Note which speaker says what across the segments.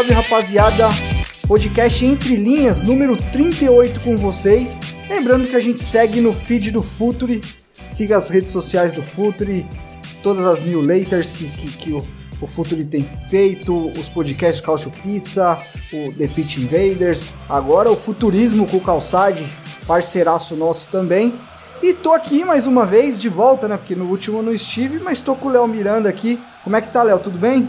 Speaker 1: Salve, rapaziada! Podcast Entre Linhas, número 38 com vocês. Lembrando que a gente segue no feed do Futuri. Siga as redes sociais do Futuri, todas as newsletters que, que, que o, o Futuri tem feito, os podcasts Calcio Pizza, o The Pitch Invaders, agora o Futurismo com o Calçade, parceiraço nosso também. E tô aqui mais uma vez, de volta, né? Porque no último eu não estive, mas tô com o Léo Miranda aqui. Como é que tá, Léo? Tudo bem?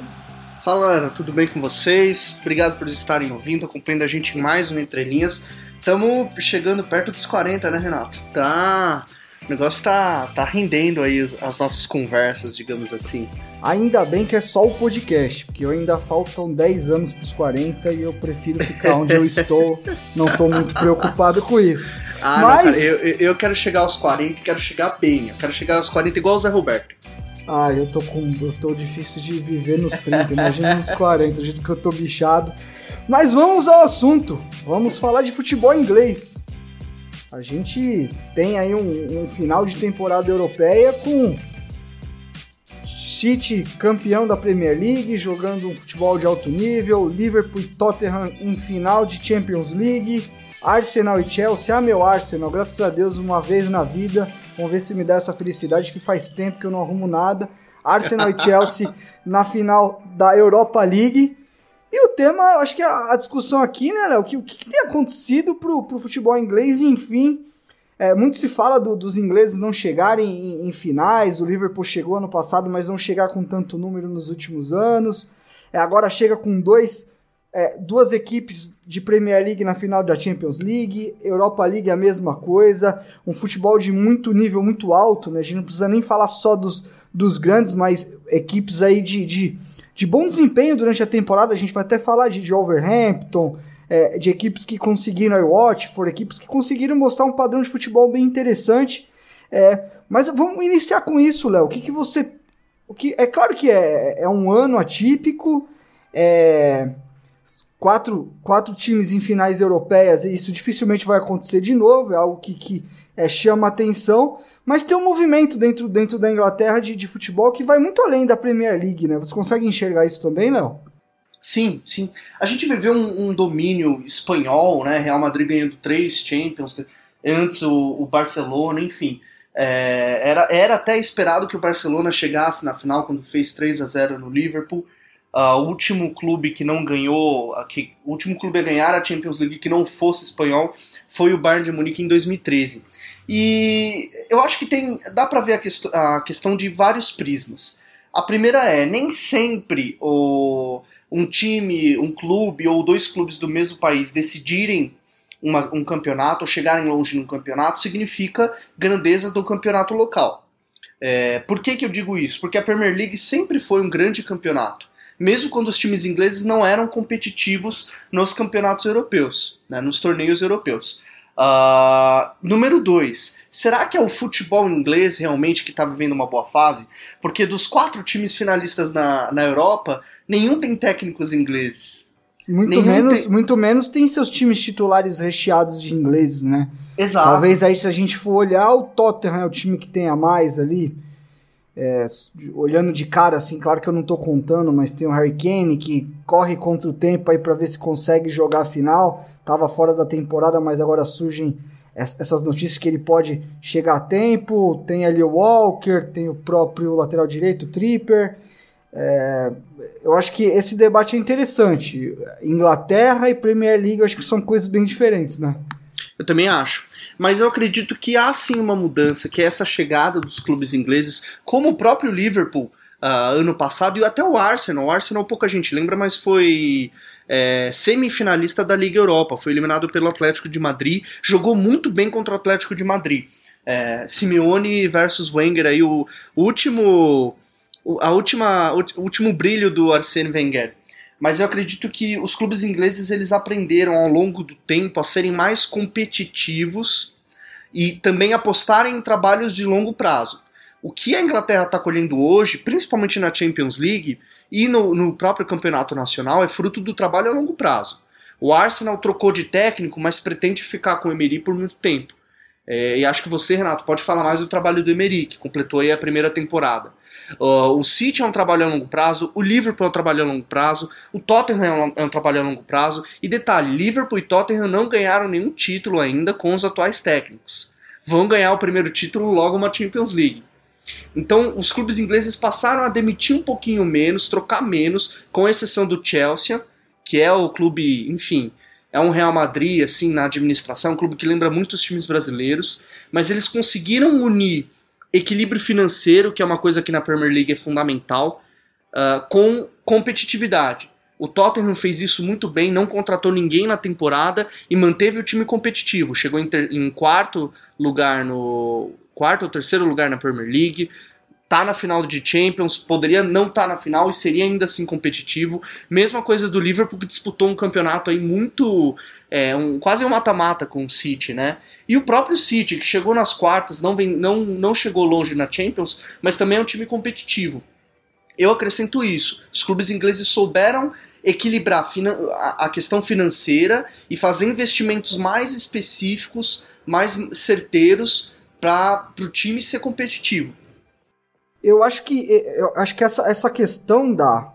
Speaker 2: Fala galera, tudo bem com vocês? Obrigado por estarem ouvindo, acompanhando a gente em mais um Entre Linhas. Estamos chegando perto dos 40, né, Renato? Tá. O negócio tá, tá rendendo aí as nossas conversas, digamos assim.
Speaker 1: Ainda bem que é só o podcast, porque eu ainda faltam 10 anos pros 40 e eu prefiro ficar onde eu estou. Não tô muito preocupado com isso.
Speaker 2: Ah, não,
Speaker 1: Mas-
Speaker 2: cara, eu, eu- eu quero chegar aos 40 e quero chegar bem. Eu quero chegar aos 40 igual o Zé Roberto.
Speaker 1: Ah, eu tô com. Eu tô difícil de viver nos 30, imagina nos 40, do jeito que eu tô bichado. Mas vamos ao assunto. Vamos falar de futebol inglês. A gente tem aí um, um final de temporada europeia com City campeão da Premier League, jogando um futebol de alto nível, Liverpool e Tottenham em final de Champions League, Arsenal e Chelsea, ah meu Arsenal, graças a Deus uma vez na vida, vamos ver se me dá essa felicidade que faz tempo que eu não arrumo nada. Arsenal e Chelsea na final da Europa League. E o tema, acho que a, a discussão aqui, né, Léo, que, o que, que tem acontecido pro, pro futebol inglês, enfim, é, muito se fala do- dos ingleses não chegarem em, em finais. O Liverpool chegou ano passado, mas não chegar com tanto número nos últimos anos. É, agora chega com dois, é, duas equipes de Premier League na final da Champions League. Europa League a mesma coisa. Um futebol de muito nível, muito alto. Né? A gente não precisa nem falar só dos, dos grandes, mas equipes aí de, de, de bom desempenho durante a temporada. A gente vai até falar de, de Wolverhampton, é, de equipes que conseguiram aí Watford, equipes que conseguiram mostrar um padrão de futebol bem interessante. É, mas vamos iniciar com isso, Léo. O que, que você. O que, é claro que é, é um ano atípico, é, quatro, quatro times em finais europeias, e isso dificilmente vai acontecer de novo, é algo que, que é, chama atenção. Mas tem um movimento dentro, dentro da Inglaterra de, de futebol que vai muito além da Premier League, né? Você consegue enxergar isso também, Léo?
Speaker 2: Sim, sim. A gente viveu um, um domínio espanhol, né? Real Madrid ganhando três Champions, antes o, o Barcelona, enfim. É, era, era até esperado que o Barcelona chegasse na final quando fez 3 a 0 no Liverpool. Ah, o último clube que não ganhou, que, o último clube a ganhar a Champions League que não fosse espanhol foi o Bayern de Munique em 2013. E eu acho que tem, dá para ver a, quest a questão de vários prismas. A primeira é, nem sempre o, um time, um clube ou dois clubes do mesmo país decidirem uma- um campeonato ou chegarem longe num campeonato significa grandeza do campeonato local. É, por que, que eu digo isso? Porque a Premier League sempre foi um grande campeonato, mesmo quando os times ingleses não eram competitivos nos campeonatos europeus, né, nos torneios europeus. Ah, número 2. Será que é o futebol inglês realmente que está vivendo uma boa fase? Porque dos quatro times finalistas na, na Europa, nenhum tem técnicos ingleses.
Speaker 1: Muito
Speaker 2: Nenhum
Speaker 1: menos,
Speaker 2: tem-
Speaker 1: muito menos tem seus times titulares recheados de ingleses, né?
Speaker 2: Exato.
Speaker 1: Talvez aí, se a gente for olhar, o Tottenham é o time que tem a mais ali. É, olhando de cara, assim, claro que eu não tô contando, mas tem o Harry Kane que corre contra o tempo aí pra ver se consegue jogar a final. Tava fora da temporada, mas agora surgem es- essas notícias que ele pode chegar a tempo. Tem ali o Walker, tem o próprio lateral direito, o Tripper. É, eu acho que esse debate é interessante. Inglaterra e Premier League, eu acho que são coisas bem diferentes, né?
Speaker 2: Eu também acho. Mas eu acredito que há sim uma mudança, que é essa chegada dos clubes ingleses, como o próprio Liverpool ah, ano passado e até o Arsenal. O Arsenal pouca gente lembra, mas foi é, semifinalista da Liga Europa, foi eliminado pelo Atlético de Madrid, jogou muito bem contra o Atlético de Madrid. É, Simeone versus Wenger, aí o, último, a última, o último brilho do Arsene Wenger. Mas eu acredito que os clubes ingleses eles aprenderam ao longo do tempo a serem mais competitivos e também apostarem em trabalhos de longo prazo. O que a Inglaterra está colhendo hoje, principalmente na Champions League e no, no próprio campeonato nacional, é fruto do trabalho a longo prazo. O Arsenal trocou de técnico, mas pretende ficar com o Emery por muito tempo. É, e acho que você, Renato, pode falar mais do trabalho do Emery, que completou aí a primeira temporada. Uh, o City é um trabalho a longo prazo, o Liverpool é um trabalho a longo prazo, o Tottenham é um, é um trabalho a longo prazo. E detalhe, Liverpool e Tottenham não ganharam nenhum título ainda com os atuais técnicos. Vão ganhar o primeiro título logo uma Champions League. Então, os clubes ingleses passaram a demitir um pouquinho menos, trocar menos, com exceção do Chelsea, que é o clube, enfim, é um Real Madrid, assim, na administração, um clube que lembra muito os times brasileiros, mas eles conseguiram unir equilíbrio financeiro, que é uma coisa que na Premier League é fundamental, ah, com competitividade. O Tottenham fez isso muito bem, não contratou ninguém na temporada e manteve o time competitivo. Chegou em, ter- em quarto lugar no. quarto ou terceiro lugar na Premier League. Tá na final de Champions, poderia não estar na final e seria ainda assim competitivo. Mesma coisa do Liverpool que disputou um campeonato aí muito. É, um, quase um mata-mata com o City, né? E o próprio City, que chegou nas quartas, não, vem, não, não chegou longe na Champions, mas também é um time competitivo. Eu acrescento isso. Os clubes ingleses souberam equilibrar a questão financeira e fazer investimentos mais específicos, mais certeiros para o time ser competitivo.
Speaker 1: Eu acho que, eu acho que essa, essa questão da,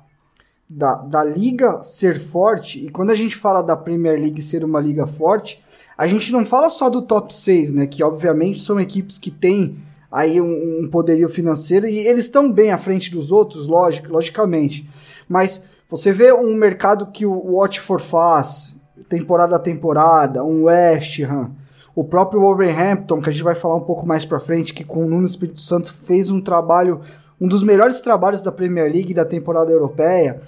Speaker 1: da, da liga ser forte, e quando a gente fala da Premier League ser uma liga forte, a gente não fala só do top 6, né? Que obviamente são equipes que têm aí um, um poderio financeiro e eles estão bem à frente dos outros, lógico, logicamente. Mas você vê um mercado que o Watford faz, temporada a temporada, um West Ham, o próprio Wolverhampton, que a gente vai falar um pouco mais pra frente, que com o Nuno Espírito Santo fez um trabalho, um dos melhores trabalhos da Premier League da temporada europeia.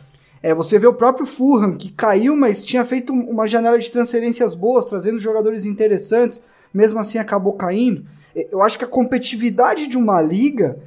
Speaker 1: É, você vê o próprio Fulham, que caiu, mas tinha feito um- uma janela de transferências boas, trazendo jogadores interessantes, mesmo assim acabou caindo. Eu acho que a competitividade de uma liga,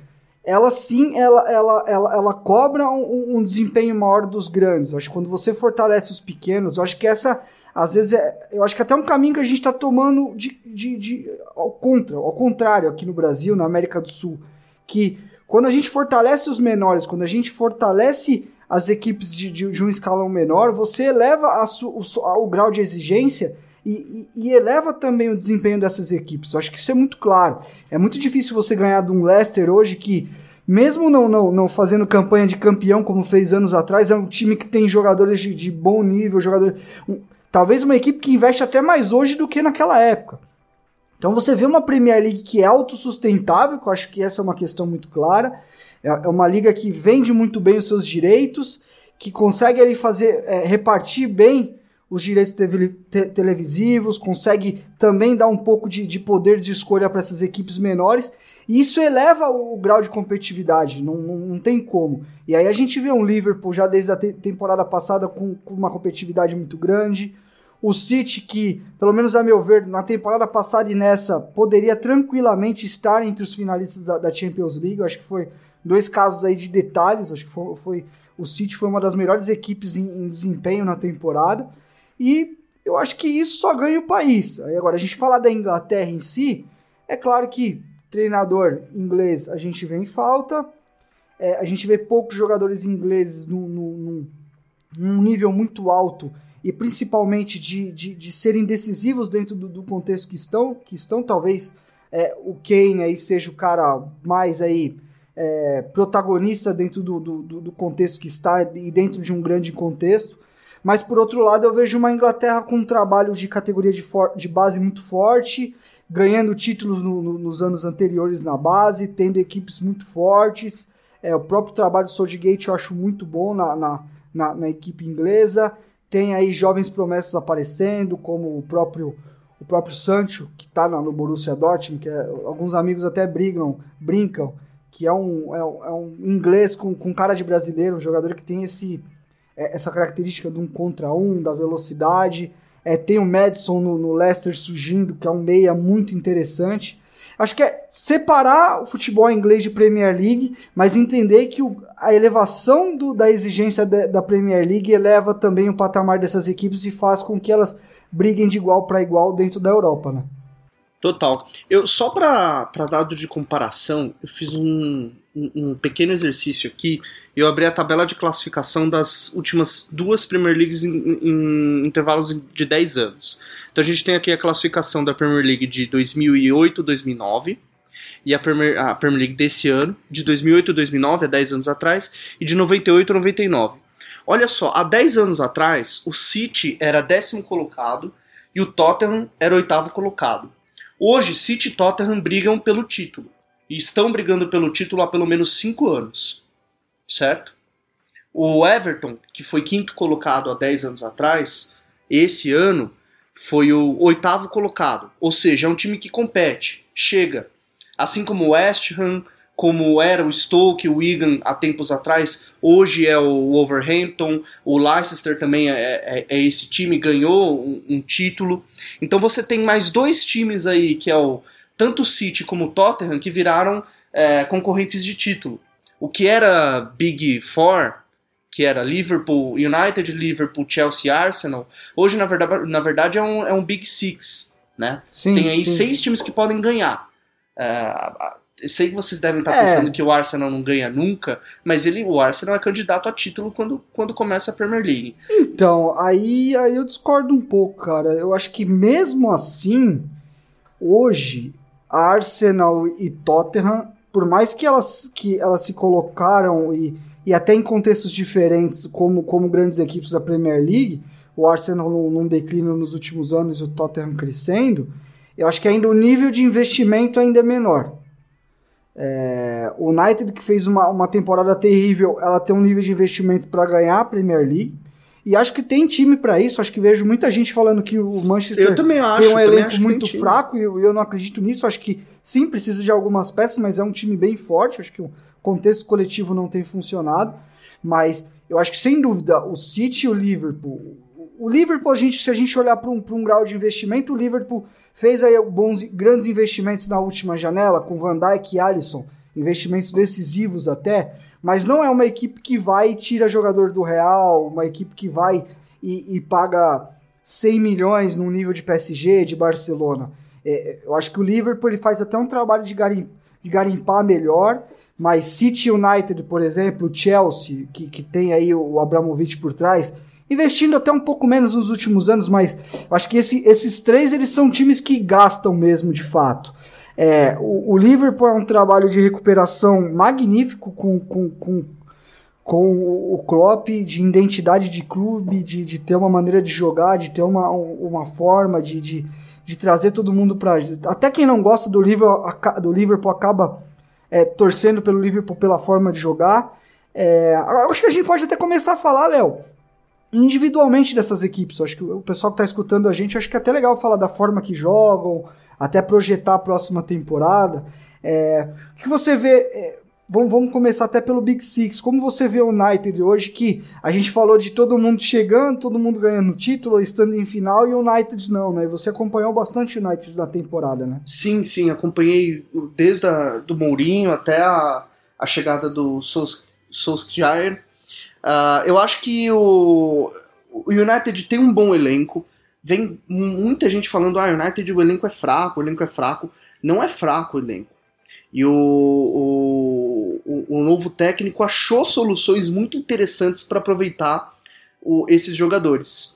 Speaker 1: ela sim, ela, ela, ela, ela cobra um, um desempenho maior dos grandes. Eu acho que quando você fortalece os pequenos, eu acho que essa, às vezes, é, eu acho que até um caminho que a gente está tomando de, de, de, ao, contra, ao contrário aqui no Brasil, na América do Sul, que quando a gente fortalece os menores, quando a gente fortalece as equipes de, de, de um escalão menor, você eleva a su, o, o grau de exigência e, e- e eleva também o desempenho dessas equipes. Eu acho que isso é muito claro. É muito difícil você ganhar de um Leicester hoje que, mesmo não, não, não fazendo campanha de campeão como fez anos atrás, é um time que tem jogadores de, de bom nível, jogadores, talvez uma equipe que investe até mais hoje do que naquela época. Então você vê uma Premier League que é autossustentável, que eu acho que essa é uma questão muito clara. É é uma liga que vende muito bem os seus direitos, que consegue ali fazer é, repartir bem os direitos te- televisivos, consegue também dar um pouco de, de poder de escolha para essas equipes menores, e isso eleva o, grau de competitividade, não, não, não tem como. E aí a gente vê um Liverpool já desde a te- temporada passada com, com uma competitividade muito grande, o City, que, pelo menos a meu ver, na temporada passada e nessa, poderia tranquilamente estar entre os finalistas da, da Champions League. Eu acho que foi dois casos aí de detalhes. Acho que foi, foi- o City foi uma das melhores equipes em, em desempenho na temporada. E eu acho que isso só ganha o país. Aí agora, a gente falar da Inglaterra em si, é claro que treinador inglês a gente vê em falta. É, a gente vê poucos jogadores ingleses num, num- num- nível muito alto e principalmente de, de, de serem decisivos dentro do, do contexto que estão, que estão talvez é, o Kane aí seja o cara mais aí é, protagonista dentro do, do, do- contexto que está e dentro de um grande contexto. Mas por outro lado, eu vejo uma Inglaterra com um trabalho de categoria de, for- de base muito forte, ganhando títulos no- no- nos anos anteriores na base, tendo equipes muito fortes. É, o próprio trabalho do Southgate eu acho muito bom na, na, na, na equipe inglesa. Tem aí jovens promessas aparecendo, como o próprio o próprio Sancho, que está no Borussia Dortmund, que é- alguns amigos até brigam, brincam, que é um, é um, é um inglês com, com cara de brasileiro, um jogador que tem esse, é, essa característica de um contra um, da velocidade. É, tem o Madison no, no Leicester surgindo, que é um meia muito interessante. Acho que é separar o futebol inglês de Premier League, mas entender que o, a elevação do, da exigência de, da Premier League eleva também o patamar dessas equipes e faz com que elas briguem de igual para igual dentro da Europa, né?
Speaker 2: Total. Eu só para dado de comparação, eu fiz um, um, um, pequeno exercício aqui. Eu abri a tabela de classificação das últimas duas Premier Leagues em, em intervalos de 10 anos. Então a gente tem aqui a classificação da Premier League de 2008, 2009 e a Premier, a Premier League desse ano, de 2008 2009, há 10 anos atrás, e de 98 99. Olha só, há 10 anos atrás, o City era décimo colocado e o Tottenham era oitavo colocado. Hoje, City e Tottenham brigam pelo título. E estão brigando pelo título há pelo menos 5 anos. Certo? O Everton, que foi quinto colocado há 10 anos atrás, esse ano foi o oitavo colocado. Ou seja, é um time que compete, chega. Assim como o West Ham, como era o Stoke, o Wigan há tempos atrás, hoje é o Wolverhampton, o Leicester também é, é, é esse time, ganhou um, um, título. Então você tem mais dois times aí, que é o tanto o City como o Tottenham, que viraram é, concorrentes de título. O que era Big Four, que era Liverpool, United, Liverpool, Chelsea Arsenal, hoje na verdade, na verdade é, um, é um Big Six. Né? Sim, tem aí sim. seis times que podem ganhar. É, sei que vocês devem estar é. pensando que o Arsenal não ganha nunca, mas ele, o Arsenal é candidato a título quando, quando começa a Premier League.
Speaker 1: Então, aí, aí eu discordo um pouco, cara. Eu acho que mesmo assim, hoje, Arsenal e Tottenham, por mais que elas, que elas se colocaram e, e até em contextos diferentes como, como grandes equipes da Premier League, o Arsenal num, num declínio nos últimos anos e o Tottenham crescendo, eu acho que ainda o nível de investimento ainda é menor. É, o United, que fez uma, uma temporada terrível, ela tem um nível de investimento para ganhar a Premier League. E acho que tem time para isso. Acho que vejo muita gente falando que o Manchester
Speaker 2: tem
Speaker 1: um elenco muito fraco e eu, eu, não acredito nisso. Acho que sim, precisa de algumas peças, mas é um time bem forte. Acho que o contexto coletivo não tem funcionado. Mas eu acho que sem dúvida o City e o Liverpool. O Liverpool, a gente, se a gente olhar para um, um grau de investimento, o Liverpool Fez aí bons, grandes investimentos na última janela, com Van Dijk e Alisson, investimentos decisivos até, mas não é uma equipe que vai e tira jogador do Real, uma equipe que vai e, e paga 100 milhões no nível de PSG, de Barcelona. É, eu acho que o Liverpool ele faz até um trabalho de, garim, de garimpar melhor, mas City United, por exemplo, Chelsea, que, que tem aí o Abramovich por trás, investindo até um pouco menos nos últimos anos, mas acho que esse, esses três eles são times que gastam mesmo de fato. É, o, o, Liverpool é um trabalho de recuperação magnífico com, com, com, com o Klopp, de identidade de clube, de, de ter uma maneira de jogar, de ter uma, uma forma de, de, de trazer todo mundo para. Até quem não gosta do Liverpool, do Liverpool acaba é, torcendo pelo Liverpool pela forma de jogar. É, acho que a gente pode até começar a falar, Léo, individualmente dessas equipes. Acho que o pessoal que está escutando a gente, acho que é até legal falar da forma que jogam, até projetar a próxima temporada. É, o que você vê. Vamos, vamos começar até pelo Big Six. Como você vê o United hoje, que a gente falou de todo mundo chegando, todo mundo ganhando título, estando em final, e o United não, né? Você acompanhou bastante o United na temporada, né?
Speaker 2: Sim, sim, acompanhei desde a, do Mourinho até a, a chegada do Solskjaer. Uh, eu acho que o, o United tem um bom elenco. Vem muita gente falando, ah, United o elenco é fraco, o elenco é fraco. Não é fraco o elenco. E o, o, o novo técnico achou soluções muito interessantes para aproveitar o, esses jogadores.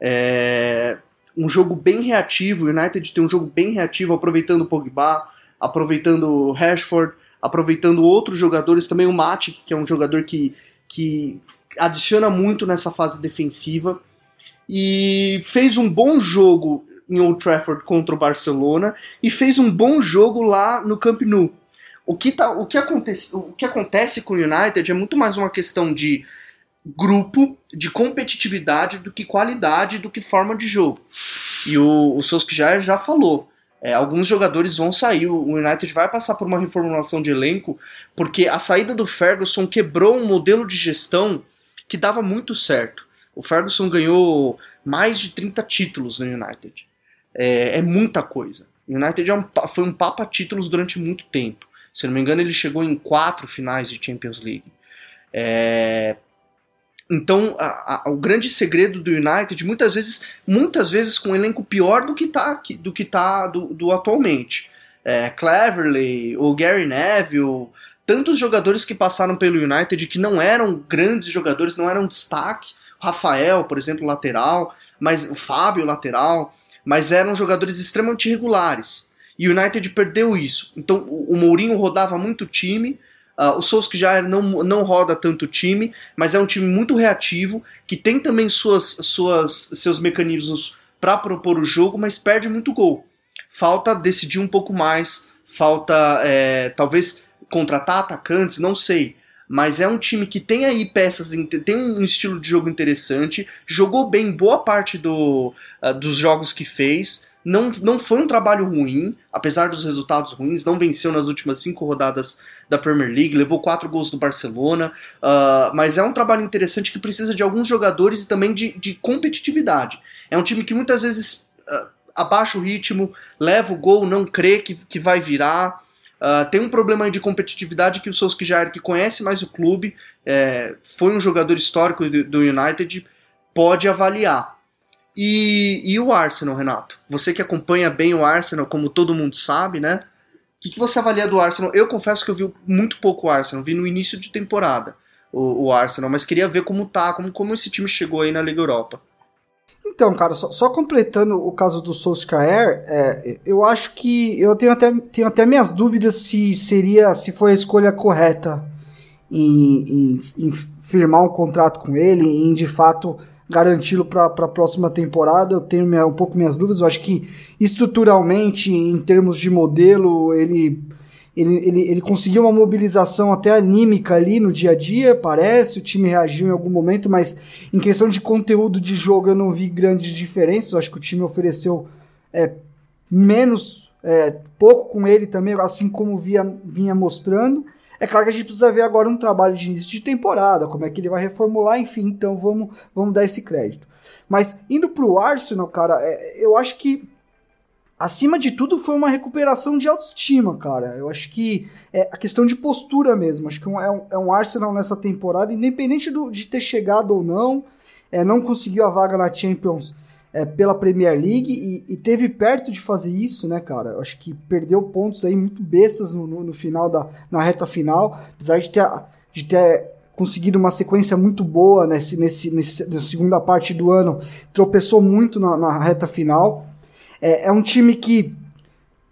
Speaker 2: É, um jogo bem reativo, o United tem um jogo bem reativo, aproveitando o Pogba, aproveitando o Rashford, aproveitando outros jogadores, também o Matic, que é um jogador que que adiciona muito nessa fase defensiva e fez um bom jogo em Old Trafford contra o Barcelona e fez um bom jogo lá no Camp Nou. O que, tá, o, que acontece, o que acontece com o United é muito mais uma questão de grupo, de competitividade do que qualidade, do que forma de jogo. E o, o Solskjaer já falou. É, alguns jogadores vão sair, o United vai passar por uma reformulação de elenco, porque a saída do Ferguson quebrou um modelo de gestão que dava muito certo. O Ferguson ganhou mais de 30 títulos no United. É, é muita coisa. O United é um, foi um papa títulos durante muito tempo. Se não me engano, ele chegou em quatro finais de Champions League. É, então, a, a, o grande segredo do United, muitas vezes, muitas vezes com um elenco pior do que tá, do que tá do, do atualmente. É, Cleverley, o Gary Neville, tantos jogadores que passaram pelo United que não eram grandes jogadores, não eram destaque. Rafael, por exemplo, lateral, mas o Fábio, lateral, mas eram jogadores extremamente regulares. E o United perdeu isso. Então, o, Mourinho rodava muito time, Uh, o Solskjaer não, não roda tanto time, mas é um time muito reativo, que tem também suas, suas, seus mecanismos para propor o jogo, mas perde muito gol. Falta decidir um pouco mais, falta é, talvez contratar atacantes, não sei. Mas é um time que tem aí peças, tem um estilo de jogo interessante, jogou bem boa parte do, uh, dos jogos que fez, não, não foi um trabalho ruim, apesar dos resultados ruins, não venceu nas últimas cinco rodadas da Premier League, levou quatro gols do Barcelona, uh, mas é um trabalho interessante que precisa de alguns jogadores e também de, de competitividade. É um time que muitas vezes uh, abaixa o ritmo, leva o gol, não crê que, que vai virar. Uh, tem um problema de competitividade que o Solskjaer, que conhece mais o clube, é, foi um jogador histórico do, do United, pode avaliar. E, e o Arsenal, Renato? Você que acompanha bem o Arsenal, como todo mundo sabe, né? O que, que você avalia do Arsenal? Eu confesso que eu vi muito pouco o Arsenal, vi no início de temporada o, o Arsenal, mas queria ver como tá, como, como esse time chegou aí na Liga Europa.
Speaker 1: Então, cara, só, só, completando o caso do Solskjaer, é, eu acho que eu tenho até, tenho até minhas dúvidas se seria, se foi a escolha correta em, em, em firmar um contrato com ele, em de fato garanti-lo para a próxima temporada. Eu tenho minha, um pouco minhas dúvidas. Eu acho que estruturalmente, em termos de modelo, ele, ele, ele, ele conseguiu uma mobilização até anímica ali no dia a dia, parece. O time reagiu em algum momento, mas em questão de conteúdo de jogo eu não vi grandes diferenças. Eu acho que o time ofereceu é, menos, é, pouco com ele também, assim como via, vinha mostrando. É claro que a gente precisa ver agora um trabalho de início de temporada, como é que ele vai reformular, enfim, então vamos, vamos dar esse crédito. Mas indo para o Arsenal, cara, é, eu acho que acima de tudo foi uma recuperação de autoestima, cara. Eu acho que é a questão de postura mesmo. Acho que é um, é um Arsenal nessa temporada, independente do, de ter chegado ou não, é, não conseguiu a vaga na Champions é, pela Premier League e, e, teve perto de fazer isso, né, cara? Eu acho que perdeu pontos aí muito bestas no, no, no, final da na reta final, apesar de ter, de ter conseguido uma sequência muito boa nesse, nesse, nesse, na segunda parte do ano, tropeçou muito na, na reta final. É, é, um time que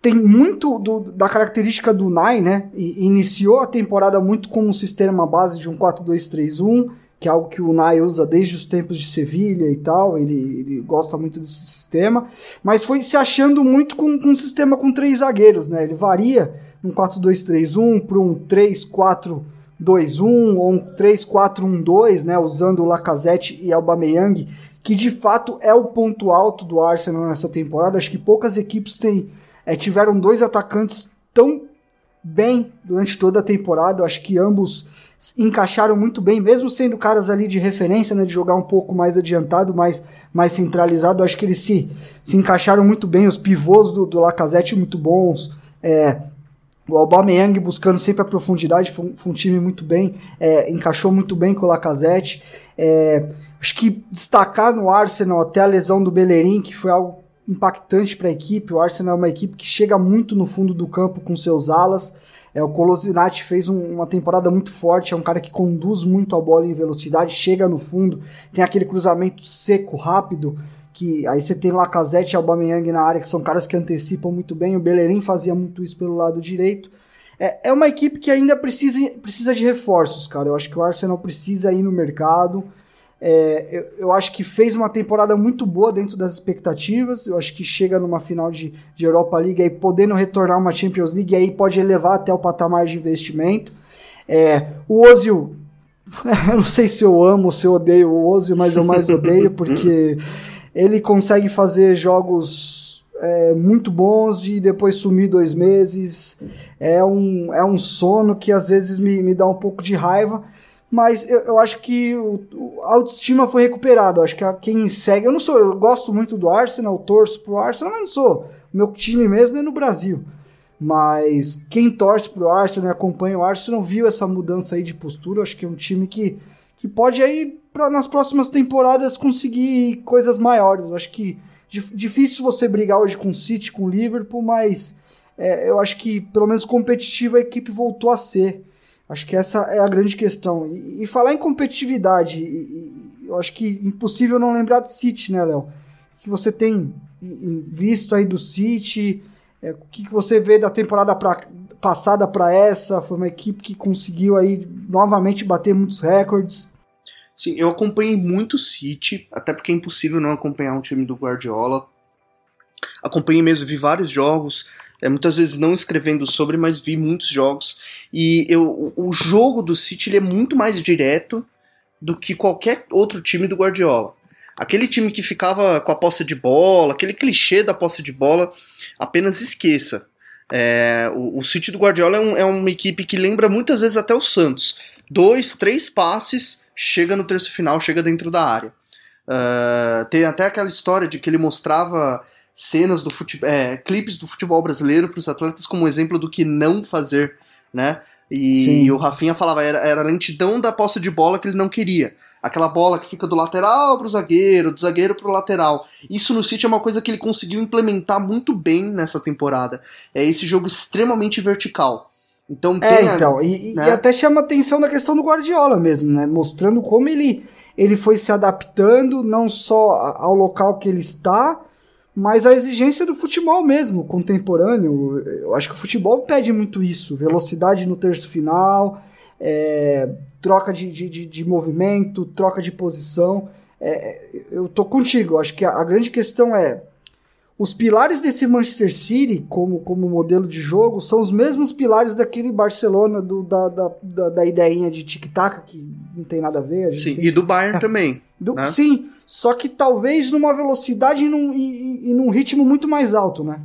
Speaker 1: tem muito do, da característica do Nai, né? E, iniciou a temporada muito com um sistema base de um 4-2-3-1 que é algo que o Nai usa desde os tempos de Sevilha e tal, ele, ele gosta muito desse sistema, mas foi se achando muito com, com um sistema com três zagueiros, né? Ele varia um 4-2-3-1 para um 3-4-2-1 ou um 3-4-1-2, né? Usando o Lacazette e Aubameyang, que de fato é o ponto alto do Arsenal nessa temporada. Acho que poucas equipes têm, é, tiveram dois atacantes tão bem durante toda a temporada. Acho que ambos encaixaram muito bem, mesmo sendo caras ali de referência, né, de jogar um pouco mais adiantado, mais, mais centralizado, acho que eles se, se encaixaram muito bem, os pivôs do, do Lacazette muito bons, é, o Aubameyang buscando sempre a profundidade, foi, foi um time muito bem, é, encaixou muito bem com o Lacazette, é, acho que destacar no Arsenal até a lesão do Bellerin, que foi algo impactante para a equipe, o Arsenal é uma equipe que chega muito no fundo do campo com seus alas, é, o Colosinati fez um, uma temporada muito forte, é um cara que conduz muito a bola em velocidade, chega no fundo, tem aquele cruzamento seco, rápido, que aí você tem Lacazette e Aubameyang na área, que são caras que antecipam muito bem, o Bellerin fazia muito isso pelo lado direito. É, é uma equipe que ainda precisa, precisa de reforços, cara. Eu acho que o Arsenal precisa ir no mercado, é, eu, eu, acho que fez uma temporada muito boa dentro das expectativas. Eu acho que chega numa final de, de Europa League aí podendo retornar uma Champions League aí pode elevar até o patamar de investimento. É, o Ozil, eu não sei se eu amo ou se eu odeio o Ozil, mas eu mais odeio porque ele consegue fazer jogos é, muito bons e depois sumir dois meses. É um, é um sono que às vezes me, me dá um pouco de raiva mas eu, eu acho que o, o, a autoestima foi recuperada. Eu acho que a, quem segue. Eu não sou, eu gosto muito do Arsenal, torço pro Arsenal, mas não sou Meu time mesmo é no Brasil. Mas quem torce pro Arsenal e acompanha o Arsenal viu essa mudança aí de postura. Acho que é um time que, que pode aí, nas próximas temporadas, conseguir coisas maiores. Eu acho que difícil você brigar hoje com o City, com o Liverpool, mas é, eu acho que pelo menos competitiva a equipe voltou a ser. Acho que essa é a grande questão. E, e falar em competitividade, e, eu acho que impossível não lembrar de City, né, Léo? Que você tem visto aí do City? É, o que, que você vê da temporada pra, passada para essa? Foi uma equipe que conseguiu aí novamente bater muitos recordes.
Speaker 2: Sim, eu acompanhei muito o City, até porque é impossível não acompanhar um time do Guardiola. Acompanhei mesmo, vi vários jogos, é, muitas vezes não escrevendo sobre, mas vi muitos jogos. E eu, o jogo do City é muito mais direto do que qualquer outro time do Guardiola. Aquele time que ficava com a posse de bola, aquele clichê da posse de bola, apenas esqueça. É, o, o City do Guardiola é, um, é, uma equipe que lembra muitas vezes até o Santos. Dois, três passes, chega no terço final, chega dentro da área. Uh, tem até aquela história de que ele mostrava cenas do futebol, é, clipes do futebol brasileiro para os atletas como exemplo do que não fazer, né? E, o Rafinha falava, era, era a lentidão da posse de bola que ele não queria. Aquela bola que fica do lateral pro zagueiro, do zagueiro pro lateral. Isso no City é uma coisa que ele conseguiu implementar muito bem nessa temporada. É esse jogo extremamente vertical. Então
Speaker 1: é, tem. É, então, e, né? e até chama atenção na questão do Guardiola mesmo, né? Mostrando como ele, ele foi se adaptando, não só ao local que ele está, mas a exigência do futebol mesmo, contemporâneo. Eu acho que o futebol pede muito isso: velocidade no terço final, é, troca de, de, de, movimento, troca de posição. É, eu tô contigo, acho que a, a, grande questão é. Os pilares desse Manchester City, como, como modelo de jogo, são os mesmos pilares daquele Barcelona, do, da, da, da, da ideinha de tic-tac, que não tem nada a ver. A
Speaker 2: sim, sempre... e do Bayern também.
Speaker 1: Do, né? Sim, só que talvez numa velocidade e num, e, e num ritmo muito mais alto, né?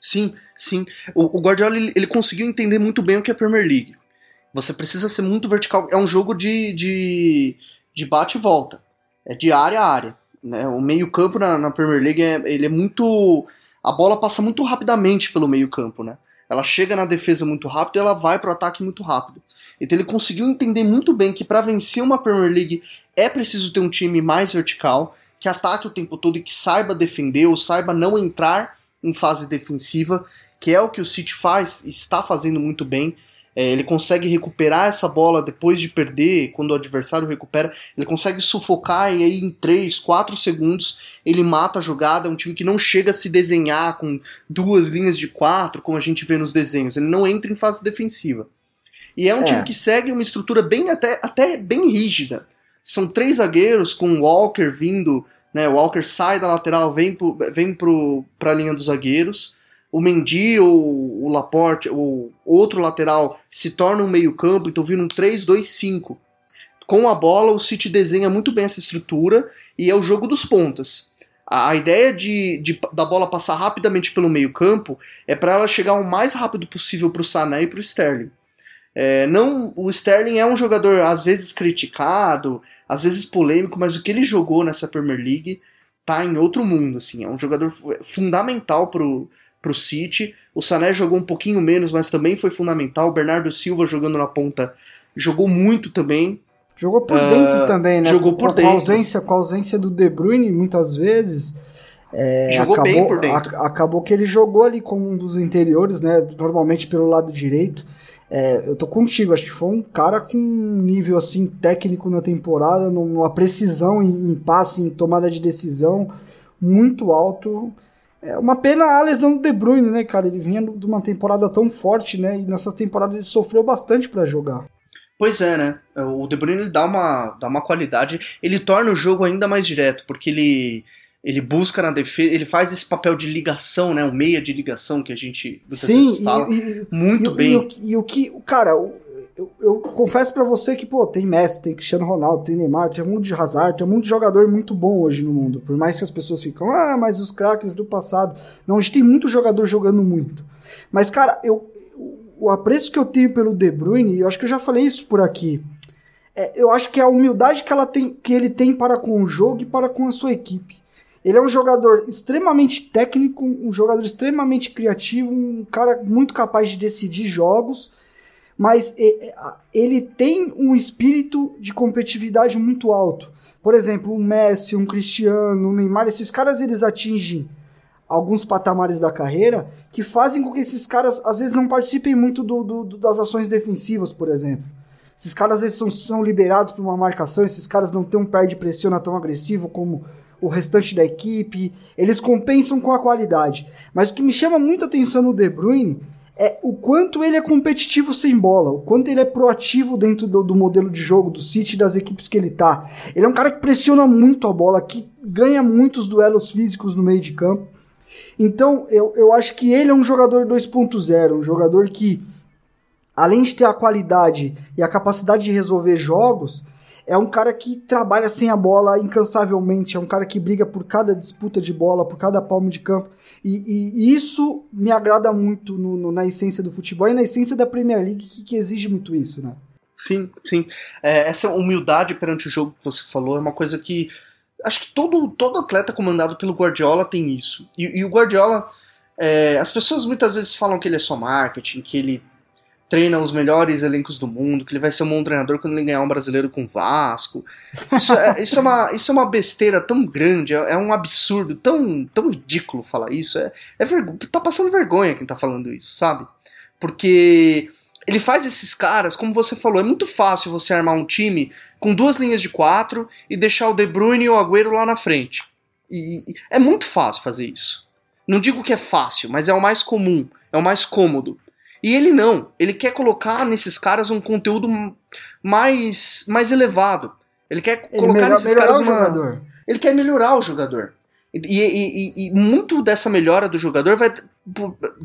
Speaker 2: Sim, sim. O, o Guardiola ele, ele, conseguiu entender muito bem o que é Premier League. Você precisa ser muito vertical. É um jogo de, de, de bate e volta. É de área a área. Né? O meio campo na, na Premier League é, ele é muito... A bola passa muito rapidamente pelo meio campo, né? Ela chega na defesa muito rápido e ela vai para o ataque muito rápido. Então ele conseguiu entender muito bem que para vencer uma Premier League é preciso ter um time mais vertical, que ataque o tempo todo e que saiba defender ou saiba não entrar em fase defensiva, que é o que o City faz e está fazendo muito bem. É, ele consegue recuperar essa bola depois de perder, quando o adversário recupera, ele consegue sufocar e aí em 3, 4 segundos ele mata a jogada. É um time que não chega a se desenhar com duas linhas de quatro, como a gente vê nos desenhos. Ele não entra em fase defensiva. E é um é. time que segue uma estrutura bem até, até bem rígida. São três zagueiros com o Walker vindo, né? O Walker sai da lateral, vem, pro, vem pro, pra linha dos zagueiros. O Mendy ou o Laporte, o outro lateral, se torna um meio-campo, então vindo um 3-2-5. Com a bola, o City desenha muito bem essa estrutura e é o jogo dos pontas. A, a ideia de, de, da bola passar rapidamente pelo meio-campo é para ela chegar o mais rápido possível para o Sané e para o Sterling. É, não, o Sterling é um jogador às vezes criticado, às vezes polêmico, mas o que ele jogou nessa Premier League tá em outro mundo, assim, é um jogador fundamental pro, pro City. O Sané jogou um pouquinho menos, mas também foi fundamental. O Bernardo Silva jogando na ponta jogou muito também.
Speaker 1: Jogou por uh, dentro também, né?
Speaker 2: Jogou por
Speaker 1: com,
Speaker 2: dentro.
Speaker 1: Com a, ausência, com a ausência do De Bruyne, muitas vezes. É,
Speaker 2: jogou acabou, bem por dentro.
Speaker 1: A, acabou que ele jogou ali como um dos interiores, né? Normalmente pelo lado direito. É, eu tô contigo, acho que foi um cara com um nível assim técnico na temporada, numa precisão em, em passe, em tomada de decisão muito alto. É uma pena a lesão do De Bruyne, né, cara? Ele vinha de uma temporada tão forte, né? E nessa temporada ele sofreu bastante para jogar.
Speaker 2: Pois é, né? O De Bruyne ele dá uma, dá uma qualidade, ele torna o jogo ainda mais direto, porque ele ele busca na defesa, ele faz esse papel de ligação, né? O meia de ligação que a gente
Speaker 1: muitas Sim, vezes fala. E, muito
Speaker 2: e, bem.
Speaker 1: E, o, e o que, cara, eu, eu confesso para você que, pô, tem Messi, tem Cristiano Ronaldo, tem Neymar, tem um monte de Hazard, tem um monte de jogador muito bom hoje no mundo. Por mais que as pessoas ficam, ah, mas os craques do passado. Não, a gente tem muito jogador jogando muito. Mas, cara, eu, o apreço que eu tenho pelo De Bruyne, eu acho que eu já falei isso por aqui. É, eu acho que é a humildade que, ela tem, que ele tem para com o jogo e para com a sua equipe Ele é um jogador extremamente técnico, um jogador extremamente criativo, um cara muito capaz de decidir jogos, mas ele tem um espírito de competitividade muito alto. Por exemplo, um Messi, um Cristiano, um Neymar, esses caras eles atingem alguns patamares da carreira que fazem com que esses caras às vezes não participem muito do, do, do das ações defensivas, por exemplo. Esses caras às vezes são, são liberados por uma marcação, esses caras não têm um pé de pressiona tão agressivo como o restante da equipe, eles compensam com a qualidade. Mas o que me chama muita atenção no De Bruyne é o quanto ele é competitivo sem bola, o quanto ele é proativo dentro do, do modelo de jogo do City das equipes que ele tá. Ele é um cara que pressiona muito a bola, que ganha muitos duelos físicos no meio de campo. Então, eu, eu acho que ele é um jogador 2.0, um jogador que, além de ter a qualidade e a capacidade de resolver jogos, é um cara que trabalha sem a bola incansavelmente, é um cara que briga por cada disputa de bola, por cada palmo de campo. E, e, isso me agrada muito no, no, na essência do futebol e na essência da Premier League, que, que exige muito isso, né?
Speaker 2: Sim, sim. É, essa humildade perante o jogo que você falou é uma coisa que acho que todo, todo atleta comandado pelo Guardiola tem isso. E, e o Guardiola, é, as pessoas muitas vezes falam que ele é só marketing, que ele treina os melhores elencos do mundo, que ele vai ser um bom treinador quando ele ganhar um brasileiro com Vasco. Isso é, isso é, uma, isso é uma besteira tão grande, é, é, um absurdo, tão, tão ridículo falar isso. É, é tá passando vergonha quem tá falando isso, sabe? Porque ele faz esses caras, como você falou, é muito fácil você armar um time com duas linhas de quatro e deixar o De Bruyne e o Agüero lá na frente. E, e é muito fácil fazer isso. Não digo que é fácil, mas é o mais comum, é o mais cômodo. E ele não, ele quer colocar nesses caras um conteúdo mais, mais elevado. Ele quer ele colocar nesses caras uma... jogador. Ele quer melhorar o jogador. E, e, e, e, muito dessa melhora do jogador vai,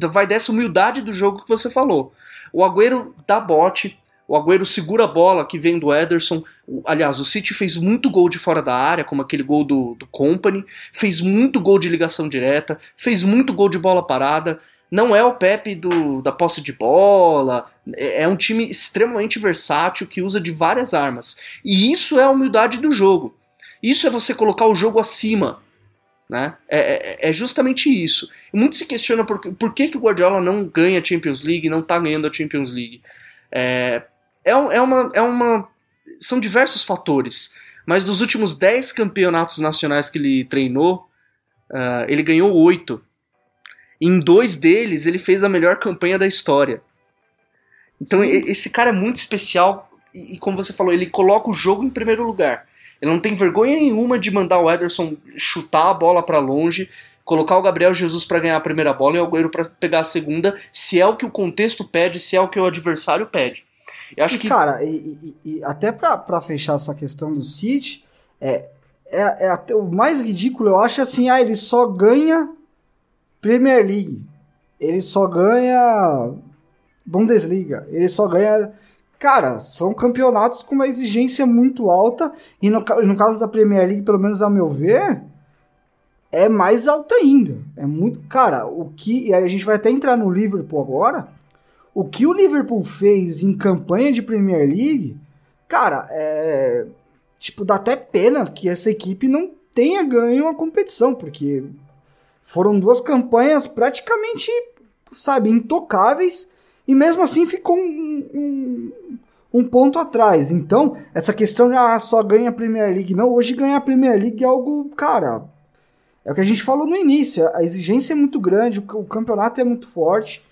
Speaker 2: vai dessa humildade do jogo que você falou. O Agüero dá bote, o Agüero segura a bola que vem do Ederson. Aliás, o City fez muito gol de fora da área, como aquele gol do, do Company. Fez muito gol de ligação direta. Fez muito gol de bola parada não é o Pepe do, da posse de bola, é, é um time extremamente versátil que usa de várias armas. E isso é a humildade do jogo. Isso é você colocar o jogo acima. Né? É, é, é justamente isso. Muito se questiona por, por que, que o Guardiola não ganha a Champions League, não está ganhando a Champions League. É, é, é, uma, é uma. São diversos fatores. Mas dos últimos 10 campeonatos nacionais que ele treinou, uh, ele ganhou 8. Em dois deles, ele fez a melhor campanha da história. Então, esse cara é muito especial e, como você falou, ele coloca o jogo em primeiro lugar. Ele não tem vergonha nenhuma de mandar o Ederson chutar a bola para longe, colocar o Gabriel Jesus para ganhar a primeira bola e o Agüero para pegar a segunda, se é o que o contexto pede, se é o que o adversário pede.
Speaker 1: Eu acho e, que cara, e, e até para fechar essa questão do City, é, é, é até o mais ridículo, eu acho assim, ah, ele só ganha Premier League, ele só ganha Bundesliga, ele só ganha. Cara, são campeonatos com uma exigência muito alta, e no, no caso da Premier League, pelo menos a meu ver, é mais alta ainda. É muito. Cara, o que. E a gente vai até entrar no Liverpool agora. O que o Liverpool fez em campanha de Premier League, cara, é. Tipo, dá até pena que essa equipe não tenha ganho a competição, porque foram duas campanhas praticamente, sabe, intocáveis e mesmo assim ficou um, um, um ponto atrás. Então, essa questão de ah, só ganha a Premier League, não, hoje ganhar a Premier League é algo, cara, é o que a gente falou no início, a exigência é muito grande, o, o campeonato é muito forte.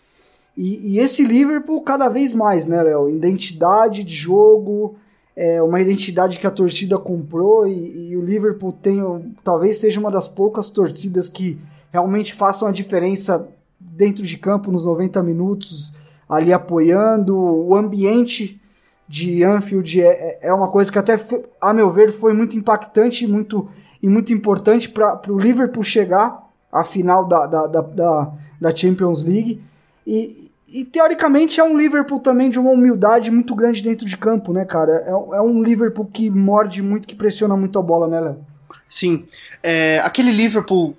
Speaker 1: E, e, esse Liverpool cada vez mais, né, Léo? Identidade de jogo, é uma identidade que a torcida comprou e, e o Liverpool tem, talvez seja uma das poucas torcidas que realmente façam a diferença dentro de campo nos 90 minutos, ali apoiando. O ambiente de Anfield é, é uma coisa que até, a meu ver, foi muito impactante e muito, e muito importante para o Liverpool chegar à final da, da, da, da, da Champions League. E, e teoricamente é um Liverpool também de uma humildade muito grande dentro de campo, né, cara? É, é um Liverpool que morde muito, que pressiona muito a bola, né, Léo?
Speaker 2: Sim. É, aquele Liverpool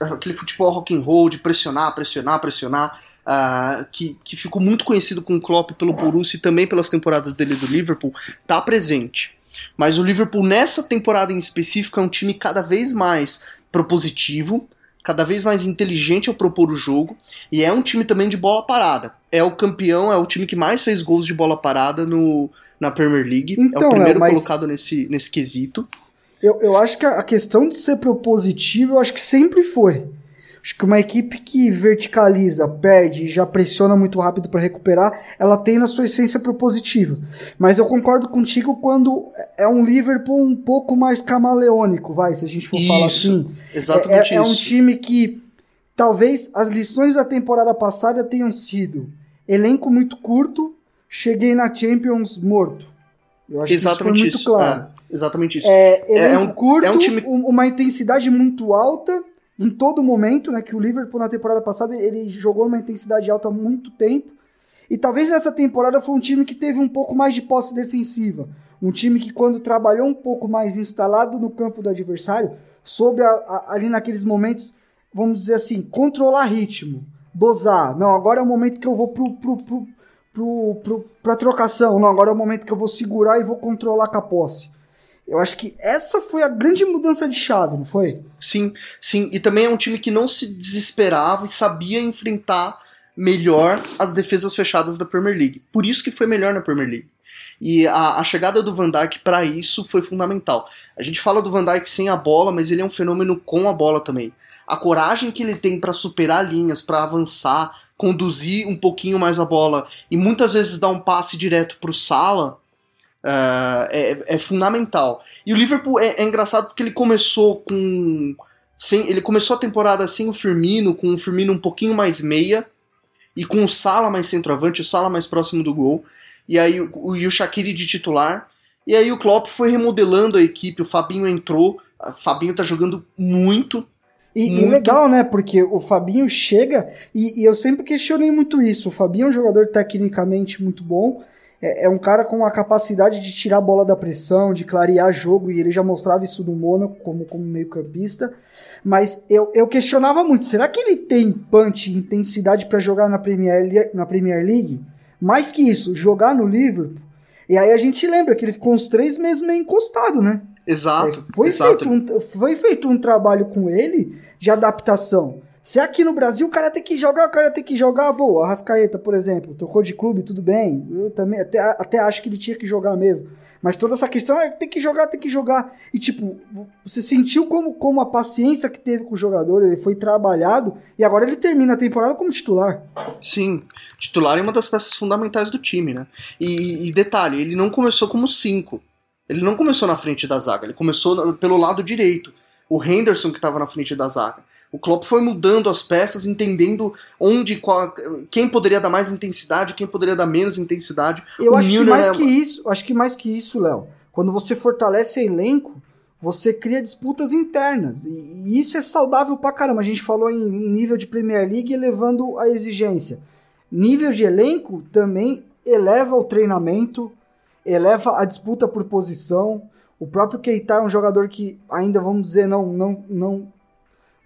Speaker 2: aquele futebol rock and roll de pressionar, pressionar, pressionar, uh, que, que ficou muito conhecido com o Klopp pelo Borussia e também pelas temporadas dele do Liverpool, está presente. Mas o Liverpool nessa temporada em específico é um time cada vez mais propositivo, cada vez mais inteligente ao propor o jogo, e é um time também de bola parada. É o campeão, é o time que mais fez gols de bola parada no, na Premier League. é
Speaker 1: Então,
Speaker 2: o primeiro
Speaker 1: Léo, mas-
Speaker 2: colocado nesse, nesse quesito.
Speaker 1: Eu, eu acho que a questão de ser propositivo, eu acho que sempre foi. Acho que uma equipe que verticaliza, perde e já pressiona muito rápido para recuperar, ela tem na sua essência propositiva. Mas eu concordo contigo quando é um Liverpool um pouco mais camaleônico, vai, se a gente for falar
Speaker 2: Isso,
Speaker 1: assim.
Speaker 2: Exatamente
Speaker 1: é, é um
Speaker 2: isso.
Speaker 1: time que talvez as lições da temporada passada tenham sido elenco muito curto, cheguei na Champions morto. Eu acho
Speaker 2: Exatamente
Speaker 1: que isso
Speaker 2: isso.
Speaker 1: foi muito claro.
Speaker 2: É, exatamente isso.
Speaker 1: É,
Speaker 2: É
Speaker 1: elenco
Speaker 2: um-
Speaker 1: curto,
Speaker 2: é um time-
Speaker 1: um- uma intensidade muito alta em todo momento, né? Que o Liverpool na temporada passada ele jogou uma intensidade alta há muito tempo. E talvez nessa temporada foi um time que teve um pouco mais de posse defensiva. Um time que, quando trabalhou um pouco mais instalado no campo do adversário, soube a- a- ali naqueles momentos, vamos dizer assim, controlar ritmo, dosar. Não, agora é o momento que eu vou pro, pro, pro, pro, pro, pra trocação. Não, agora é o momento que eu vou segurar e vou controlar com a posse. Eu acho que essa foi a grande mudança de chave, não foi?
Speaker 2: Sim, sim. E também é um time que não se desesperava e sabia enfrentar melhor as defesas fechadas da Premier League. Por isso que foi melhor na Premier League. E a, a chegada do Van Dijk para isso foi fundamental. A gente fala do Van Dijk sem a bola, mas ele é um fenômeno com a bola também. A coragem que ele tem para superar linhas, para avançar, conduzir um pouquinho mais a bola e muitas vezes dar um passe direto pro Sala ah, é, é fundamental. E o Liverpool é, é engraçado porque ele começou com. Sem, ele começou a temporada sem o Firmino, com o Firmino um pouquinho mais meia, e com o Sala mais centroavante, o Sala mais próximo do gol, e aí o, e o Shaqiri de titular. E aí o Klopp foi remodelando a equipe, o Fabinho entrou, o Fabinho tá jogando muito.
Speaker 1: E, e legal, né? Porque o Fabinho chega, e, e eu sempre questionei muito isso. O Fabinho é um jogador tecnicamente muito bom, é, é um cara com a capacidade de tirar a bola da pressão, de clarear jogo, e ele já mostrava isso no Mônaco como, como meio-campista. Mas eu, eu questionava muito: será que ele tem punch e intensidade para jogar na Premier, na Premier League? Mais que isso, jogar no Liverpool. E aí a gente lembra que ele ficou uns três meses meio encostado, né?
Speaker 2: Exato,
Speaker 1: É, foi,
Speaker 2: exato.
Speaker 1: feito um, foi feito um trabalho com ele de adaptação. Se aqui no Brasil o cara tem que jogar, o cara tem que jogar, pô, a Rascaeta, por exemplo, trocou de clube, tudo bem. Eu também até, até acho que ele tinha que jogar mesmo. Mas toda essa questão é tem que jogar, tem que jogar. E tipo, você sentiu como, como a paciência que teve com o jogador, ele foi trabalhado e agora ele termina a temporada como titular.
Speaker 2: Sim, titular é uma das peças fundamentais do time, né? E, e detalhe, ele não começou como 5. Ele não começou na frente da zaga, ele começou pelo lado direito. O Henderson que estava na frente da zaga. O Klopp foi mudando as peças, entendendo onde, qual- quem poderia dar mais intensidade, quem poderia dar menos intensidade.
Speaker 1: Eu
Speaker 2: O
Speaker 1: acho que
Speaker 2: Milner
Speaker 1: mais
Speaker 2: é-
Speaker 1: que isso, acho que mais que isso, Léo. Quando você fortalece elenco, você cria disputas internas. E, isso é saudável pra caramba. A gente falou em, em nível de Premier League elevando a exigência. Nível de elenco também eleva o treinamento, eleva a disputa por posição. O próprio Keita é um jogador que ainda, vamos dizer, não, não, não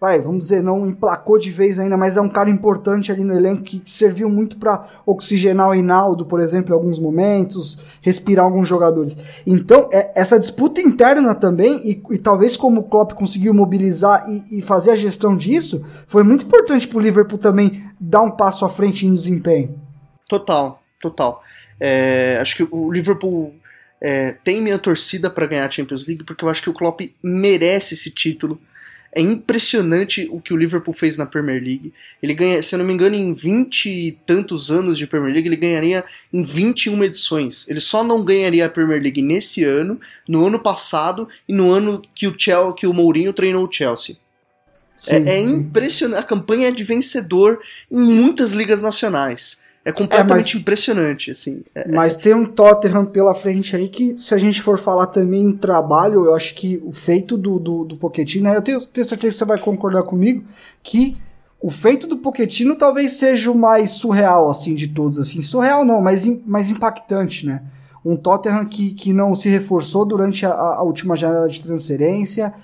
Speaker 1: vai, vamos dizer, não emplacou de vez ainda, mas é um cara importante ali no elenco que serviu muito para oxigenar o Hinaldo, por exemplo, em alguns momentos, respirar alguns jogadores. Então, é- essa disputa interna também, e, e talvez como o Klopp conseguiu mobilizar e, e fazer a gestão disso, foi muito importante para o Liverpool também dar um passo à frente em desempenho.
Speaker 2: Total, total. É, acho que o Liverpool é, tem minha torcida para ganhar a Champions League, porque eu acho que o Klopp merece esse título. É impressionante o que o Liverpool fez na Premier League. Ele ganha, se eu não me engano, em 20 e tantos anos de Premier League, ele ganharia em 21 edições. Ele só não ganharia a Premier League nesse ano, no ano passado e no ano que o, Chelsea, que o Mourinho treinou o Chelsea.
Speaker 1: Sim,
Speaker 2: é é impressionante. A campanha é de vencedor em muitas ligas nacionais. É completamente
Speaker 1: É, mas-
Speaker 2: impressionante, assim. É-
Speaker 1: Mas tem um Tottenham pela frente aí que, se a gente for falar também em trabalho, eu acho que o feito do, do, do Pochettino, eu tenho, tenho certeza que você vai concordar comigo, que o feito do Pochettino talvez seja o mais surreal, assim, de todos, assim. Surreal não, mas mais impactante, né? Um Tottenham que, que não se reforçou durante a, a última janela de transferência,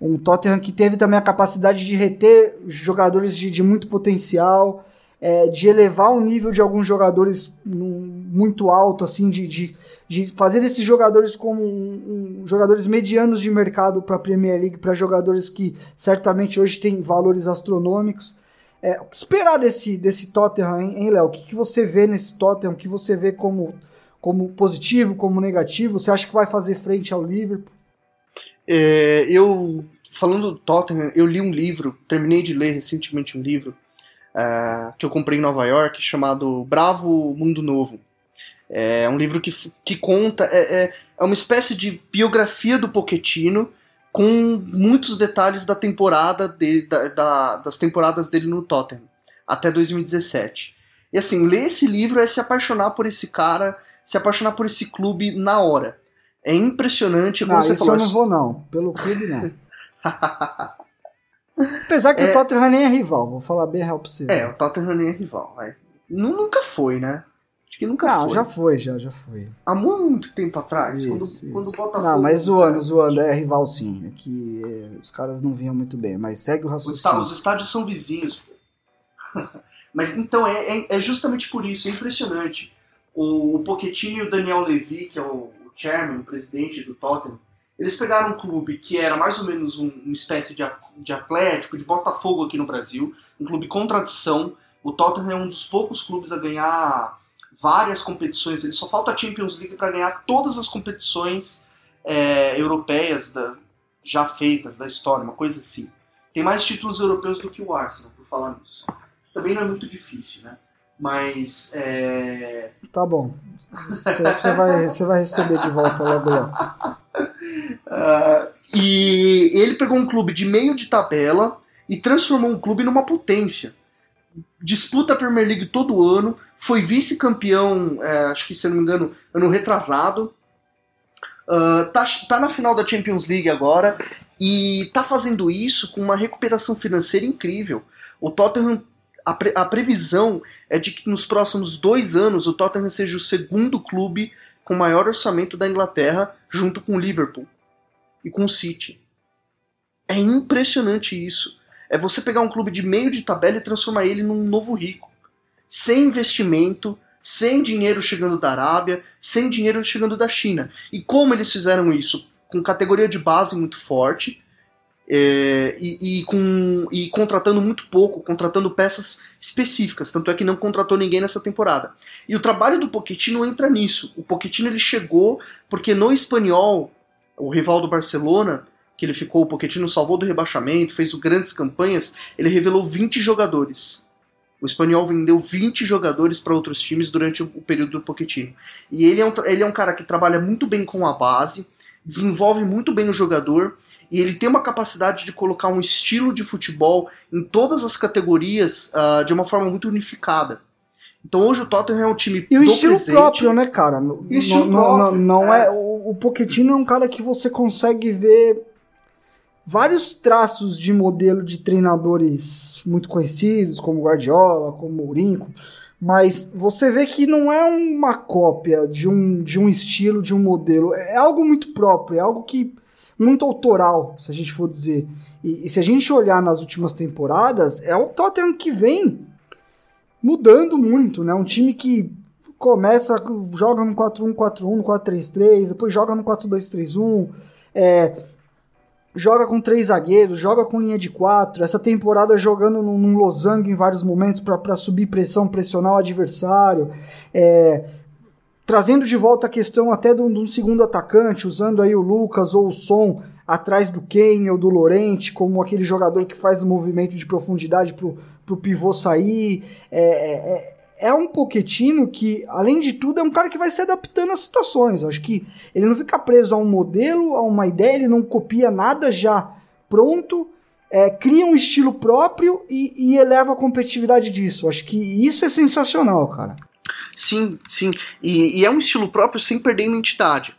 Speaker 1: um Tottenham que teve também a capacidade de reter jogadores de, de muito potencial, é, de elevar o nível de alguns jogadores muito alto, assim, de, de, de fazer esses jogadores como um- um- jogadores medianos de mercado para a Premier League, para jogadores que certamente hoje têm valores astronômicos. É, o que esperar desse, desse Tottenham, hein, hein, Léo? O que, que você vê nesse Tottenham? O que você vê como, como positivo, como negativo? Você acha que vai fazer frente ao Liverpool?
Speaker 2: É, eu, falando do Tottenham, eu li um livro, terminei de ler recentemente um livro é, que eu comprei em Nova York, chamado Bravo Mundo Novo. É um livro que, que conta, é, é, é uma espécie de biografia do Pochettino com muitos detalhes da temporada de, da- da- das temporadas dele no Tottenham, até 2017. E assim, ler esse livro é se apaixonar por esse cara, se apaixonar por esse clube na hora. É impressionante, como
Speaker 1: Não,
Speaker 2: você
Speaker 1: isso
Speaker 2: falou.
Speaker 1: eu não vou não. Pelo clube, não. Apesar que
Speaker 2: É.
Speaker 1: o Tottenham nem é rival, vou falar bem real pra você.
Speaker 2: É, o Tottenham nem é rival. vai. Nu- Nunca foi, né? Acho que nunca
Speaker 1: Não,
Speaker 2: foi.
Speaker 1: Ah, já foi, já, já foi.
Speaker 2: Há muito tempo atrás,
Speaker 1: Isso,
Speaker 2: quando,
Speaker 1: isso.
Speaker 2: quando o Botafogo...
Speaker 1: Não, mas zoando, zoando, é rival sim. É que é, os caras não vinham muito bem, mas segue o
Speaker 2: Os,
Speaker 1: raciocínio.
Speaker 2: os estádios são vizinhos. mas então, é, é, é justamente por isso, é impressionante. O, o Pochettino e o Daniel Levy, que é o, o chairman, o presidente do Tottenham, eles pegaram um clube que era mais ou menos um- uma espécie de, de Atlético, de Botafogo aqui no Brasil, um clube com tradição. O Tottenham é um dos poucos clubes a ganhar várias competições. Ele só falta a Champions League para ganhar todas as competições é, europeias da- já feitas da história, uma coisa assim. Tem mais títulos europeus do que o Arsenal, por falar nisso. Também não é muito difícil, né? Mas é,
Speaker 1: Tá bom. Você vai, vai receber de volta logo logo.
Speaker 2: Ah, e ele pegou um clube de meio de tabela e transformou um clube numa potência. Disputa a Premier League todo ano, foi vice-campeão, é, acho que se não me engano, ano retrasado. Ah, tá, tá na final da Champions League agora e tá fazendo isso com uma recuperação financeira incrível. O Tottenham, a, pre- a previsão é de que nos próximos dois anos o Tottenham seja o segundo clube com maior orçamento da Inglaterra, junto com o Liverpool e com o City. É impressionante isso. É você pegar um clube de meio de tabela e transformar ele num novo rico. Sem investimento, sem dinheiro chegando da Arábia, sem dinheiro chegando da China. E como eles fizeram isso? Com categoria de base muito forte é, e, e com, e contratando muito pouco, contratando peças específicas. Tanto é que não contratou ninguém nessa temporada. E o trabalho do Pochettino entra nisso. O Pochettino ele chegou porque no espanhol, o rival do Barcelona, que ele ficou, o Pochettino salvou do rebaixamento, fez grandes campanhas, ele revelou 20 jogadores. O espanhol vendeu 20 jogadores para outros times durante o, período do Pochettino. E ele é, um, ele é um cara que trabalha muito bem com a base, desenvolve muito bem o jogador, e ele tem uma capacidade de colocar um estilo de futebol em todas as categorias ah, de uma forma muito unificada. Então hoje o Tottenham é um time
Speaker 1: E o estilo
Speaker 2: presente.
Speaker 1: próprio, né, cara?
Speaker 2: E estilo
Speaker 1: não, não-
Speaker 2: próprio,
Speaker 1: não
Speaker 2: é.
Speaker 1: é. O, o Pochettino é um cara que você consegue ver vários traços de modelo de treinadores muito conhecidos, como Guardiola, como Mourinho, mas você vê que não é uma cópia de um, de um estilo, de um modelo. É algo muito próprio, é algo que muito autoral, se a gente for dizer. E, e se a gente olhar nas últimas temporadas, é um Tottenham que vem mudando muito, né? Um time que começa, joga no 4-1, 4-1, no 4-3-3, depois joga no 4-2-3-1, é, joga com três zagueiros, joga com linha de quatro. Essa temporada jogando num, num losango em vários momentos para subir pressão, pressionar o adversário. É, trazendo de volta a questão até de um, segundo atacante, usando aí o Lucas ou o Som atrás do Kane ou do Lorente, como aquele jogador que faz o movimento de profundidade pro, pro pivô sair. É, é, é um Poquetino que, além de tudo, é um cara que vai se adaptando às situações. Eu acho que ele não fica preso a um modelo, a uma ideia, ele não copia nada já pronto, é, cria um estilo próprio e, e eleva a competitividade disso. Acho que isso é sensacional, cara.
Speaker 2: Sim, sim. E, e é um estilo próprio sem perder a identidade.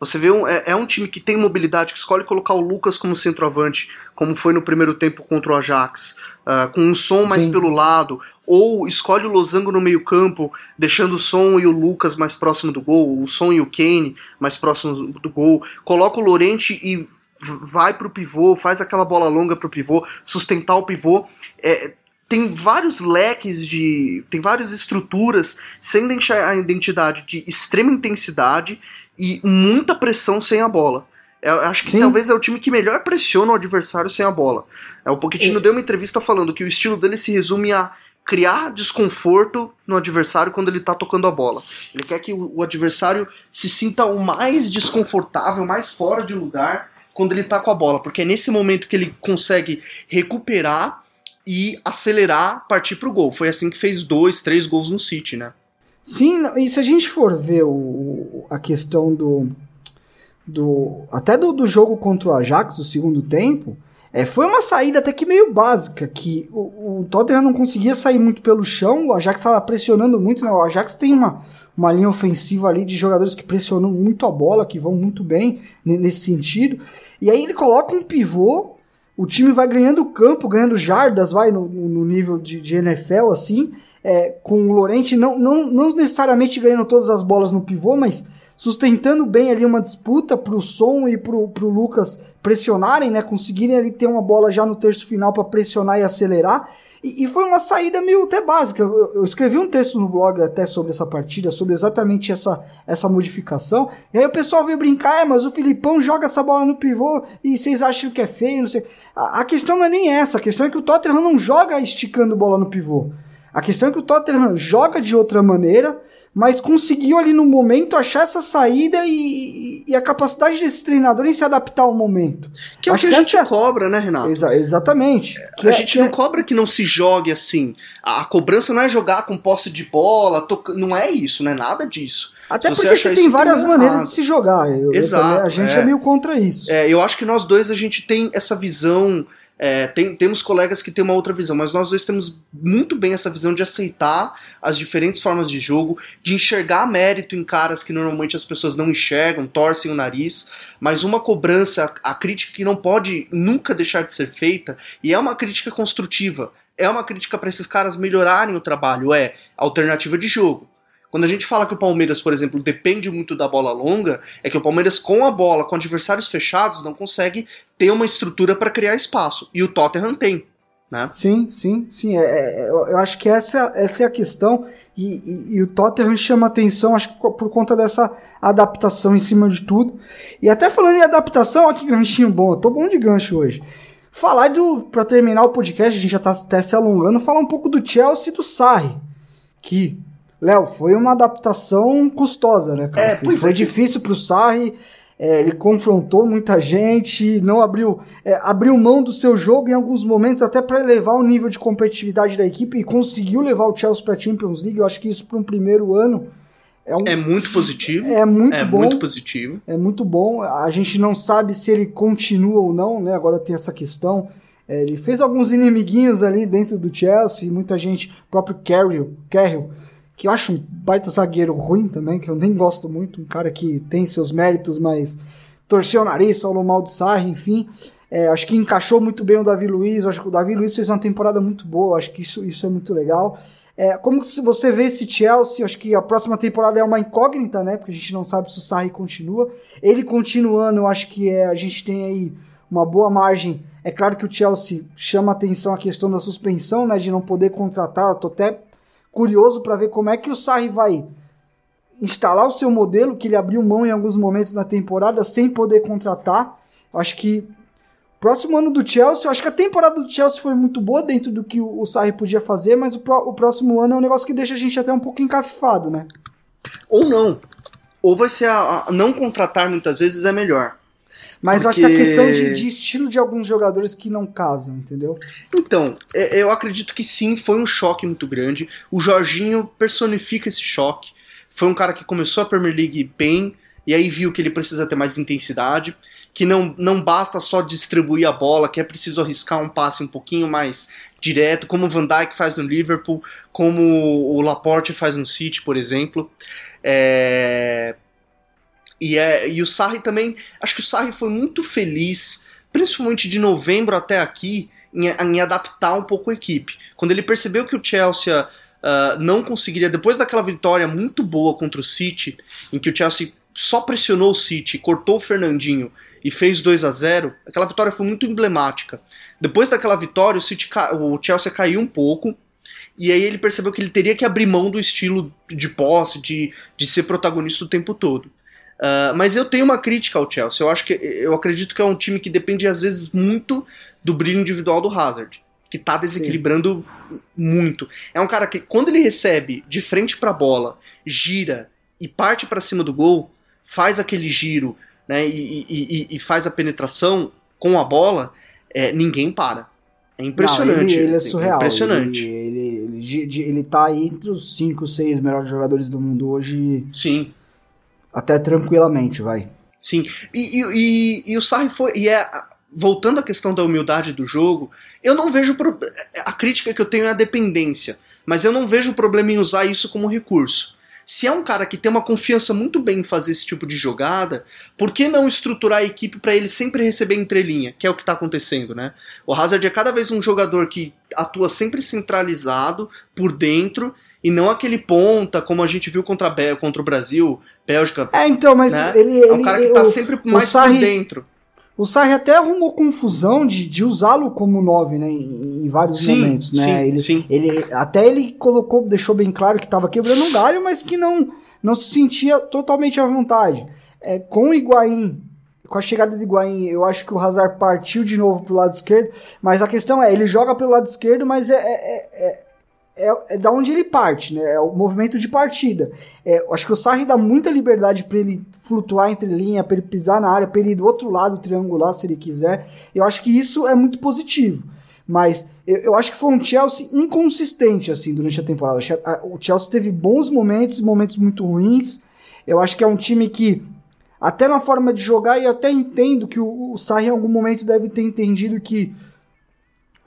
Speaker 2: Você vê, um, é, é um time que tem mobilidade, que escolhe colocar o Lucas como centroavante, como foi no primeiro tempo contra o Ajax, uh, com um som mais
Speaker 1: Sim.
Speaker 2: pelo lado, ou escolhe o Losango no meio campo, deixando o Som e o Lucas mais próximo do gol, o Som e o Kane mais próximos do gol, coloca o Lorente e vai pro pivô, faz aquela bola longa pro pivô, sustentar o pivô. É, tem vários leques de. tem várias estruturas sem deixar a identidade de extrema intensidade e muita pressão sem a bola. Eu acho que
Speaker 1: Sim.
Speaker 2: talvez é o time que melhor pressiona o adversário sem a bola. É, o Pochettino
Speaker 1: É.
Speaker 2: deu uma entrevista falando que o estilo dele se resume a criar desconforto no adversário quando ele tá tocando a bola. Ele quer que o, o adversário se sinta o mais desconfortável, mais fora de lugar quando ele tá com a bola, porque é nesse momento que ele consegue recuperar e acelerar, partir pro gol. Foi assim que fez dois, três gols no City, né?
Speaker 1: Sim, e se a gente for ver o- o, a questão do. do até do, do jogo contra o Ajax, o segundo tempo, é, foi uma saída até que meio básica, que o, o Tottenham não conseguia sair muito pelo chão, o Ajax estava pressionando muito, né? o Ajax tem uma, uma linha ofensiva ali de jogadores que pressionam muito a bola, que vão muito bem ne- nesse sentido, e aí ele coloca um pivô, o time vai ganhando campo, ganhando jardas, vai no, no nível de, de NFL, assim, é, com o Lorente não, não, não necessariamente ganhando todas as bolas no pivô, mas sustentando bem ali uma disputa pro Som e pro, pro Lucas pressionarem, né? Conseguirem ali ter uma bola já no terço final para pressionar e acelerar. E, e foi uma saída meio até básica. Eu, eu escrevi um texto no blog até sobre essa partida, sobre exatamente essa, essa modificação. E aí o pessoal veio brincar, é, mas o Filipão joga essa bola no pivô e vocês acham que é feio, não sei. A, a questão não é nem essa, a questão é que o Tottenham não joga esticando bola no pivô. A questão é que o Tottenham joga de outra maneira, mas conseguiu ali no momento achar essa saída e, e a capacidade desse treinador em se adaptar ao momento.
Speaker 2: Que é o
Speaker 1: Acho
Speaker 2: que a gente
Speaker 1: essa-
Speaker 2: cobra, né, Renato?
Speaker 1: Exa- exatamente. Que
Speaker 2: a
Speaker 1: é-
Speaker 2: gente não
Speaker 1: é-
Speaker 2: cobra que não se jogue assim. A, a cobrança não é jogar com posse de bola, toca- não é isso, não é nada disso.
Speaker 1: Até
Speaker 2: Se você
Speaker 1: porque você
Speaker 2: isso,
Speaker 1: tem várias maneiras
Speaker 2: errado.
Speaker 1: de se jogar. Eu- eu
Speaker 2: Exato,
Speaker 1: também- a gente é.
Speaker 2: é.
Speaker 1: meio contra isso.
Speaker 2: É, eu acho que nós dois a gente tem essa visão. é, tem- temos colegas que têm uma outra visão, mas nós dois temos muito bem essa visão de aceitar as diferentes formas de jogo, de enxergar mérito em caras que normalmente as pessoas não enxergam, torcem o nariz, mas uma cobrança, a crítica que não pode nunca deixar de ser feita, e é uma crítica construtiva, é uma crítica para esses caras melhorarem o trabalho, é alternativa de jogo. Quando a gente fala que o Palmeiras, por exemplo, depende muito da bola longa, é que o Palmeiras, com a bola, com adversários fechados, não consegue ter uma estrutura para criar espaço. E o Tottenham tem. Né?
Speaker 1: Sim, sim, sim. É, é, eu eu acho que essa, essa é a questão. E, e- e o Tottenham chama atenção, acho que por conta dessa adaptação em cima de tudo. E até falando em adaptação, olha que ganchinho bom. Eu tô bom de gancho hoje. Falar do. Pra terminar o podcast, a gente já tá até se alongando, falar um pouco do Chelsea e do Sarri. Que, Léo, foi uma adaptação custosa, né, cara?
Speaker 2: É,
Speaker 1: foi foi
Speaker 2: é que-
Speaker 1: difícil pro Sarri. é, ele confrontou muita gente, não abriu, é, abriu mão do seu jogo em alguns momentos até para elevar o nível de competitividade da equipe e conseguiu levar o Chelsea para Champions League. Eu acho que isso para um primeiro ano é, um,
Speaker 2: É muito positivo.
Speaker 1: é muito
Speaker 2: é
Speaker 1: bom.
Speaker 2: muito positivo.
Speaker 1: É muito bom. A gente não sabe se ele continua ou não, né? Agora tem essa questão. É, ele fez alguns inimiguinhos ali dentro do Chelsea, muita gente, o próprio Carrill, Carrill, que eu acho um baita zagueiro ruim também, que eu nem gosto muito, um cara que tem seus méritos, mas torceu o nariz, falou mal de Sarri, enfim. É, acho que encaixou muito bem o Davi Luiz, acho que o Davi Luiz fez uma temporada muito boa, acho que isso, isso é muito legal. É, como se você vê esse Chelsea, acho que a próxima temporada é uma incógnita, né? Porque a gente não sabe se o Sarri continua. Ele continuando, eu acho que é, a gente tem aí uma boa margem. É claro que o Chelsea chama atenção a questão da suspensão, né? De não poder contratar. Eu tô até curioso para ver como é que o Sarri vai instalar o seu modelo, que ele abriu mão em alguns momentos na temporada sem poder contratar. Acho que próximo ano do Chelsea, acho que a temporada do Chelsea foi muito boa dentro do que o Sarri podia fazer, mas o, pró- o próximo ano é um negócio que deixa a gente até um pouco encafifado, né?
Speaker 2: Ou não. Ou vai ser a, a- não contratar muitas vezes é melhor.
Speaker 1: Mas eu acho que a
Speaker 2: Porque-
Speaker 1: questão de, de estilo de alguns jogadores que não casam, entendeu?
Speaker 2: Então, é- eu acredito que sim, foi um choque muito grande. O Jorginho personifica esse choque. Foi um cara que começou a Premier League bem, e aí viu que ele precisa ter mais intensidade, que não, não basta só distribuir a bola, que é preciso arriscar um passe um pouquinho mais direto, como o Van Dijk faz no Liverpool, como o Laporte faz no City, por exemplo. É, E, é, e o Sarri também. Acho que o Sarri foi muito feliz, principalmente de novembro até aqui, em, em adaptar um pouco a equipe. Quando ele percebeu que o Chelsea ah, não conseguiria, depois daquela vitória muito boa contra o City, em que o Chelsea só pressionou o City, cortou o Fernandinho e fez 2 a 0 aquela vitória foi muito emblemática. Depois daquela vitória, o, City, o Chelsea caiu um pouco, e aí ele percebeu que ele teria que abrir mão do estilo de posse, de, de ser protagonista o tempo todo. Uh, mas eu tenho uma crítica ao Chelsea. Eu acho que eu acredito que é um time que depende às vezes muito do brilho individual do Hazard, que tá desequilibrando Sim. muito. É um cara que quando ele recebe de frente para a bola, gira e parte para cima do gol, faz aquele giro, né, e, e, e, e faz a penetração com a bola, é, ninguém para. É impressionante.
Speaker 1: Não, ele, ele, é surreal.
Speaker 2: É impressionante.
Speaker 1: Ele, ele, ele, ele tá aí entre os 5, 6 melhores jogadores do mundo hoje.
Speaker 2: Sim.
Speaker 1: Até tranquilamente, vai.
Speaker 2: Sim. E, e, e, e o Sarri foi. E é, voltando à questão da humildade do jogo, eu não vejo. Pro, a crítica que eu tenho é a dependência. Mas eu não vejo problema em usar isso como recurso. Se é um cara que tem uma confiança muito bem em fazer esse tipo de jogada, por que não estruturar a equipe para ele sempre receber entrelinha, que é o que está acontecendo, né? O Hazard é cada vez um jogador que atua sempre centralizado por dentro e não aquele ponta como a gente viu contra, contra o Brasil, Bélgica.
Speaker 1: É, então, mas
Speaker 2: né?
Speaker 1: ele,
Speaker 2: é um cara que está sempre mais Sarri, por dentro.
Speaker 1: O Sarri até arrumou confusão de, de usá-lo como 9, né? Em, em vários sim, momentos, né?
Speaker 2: Sim,
Speaker 1: ele,
Speaker 2: sim.
Speaker 1: ele Até ele colocou, deixou bem claro que estava quebrando um galho, mas que não, não se sentia totalmente à vontade. É, com o Higuaín, com a chegada do Higuaín, eu acho que o Hazard partiu de novo pro lado esquerdo, mas a questão é, ele joga pelo lado esquerdo, mas é, é, é é, é da onde ele parte, né? É o movimento de partida. É, acho que o Sarri dá muita liberdade para ele flutuar entre linha, para ele pisar na área, para ele ir do outro lado triangular se ele quiser. Eu acho que isso é muito positivo. Mas eu, eu acho que foi um Chelsea inconsistente assim durante a temporada. O Chelsea teve bons momentos, momentos muito ruins. Eu acho que é um time que até na forma de jogar e até entendo que o, o Sarri em algum momento deve ter entendido que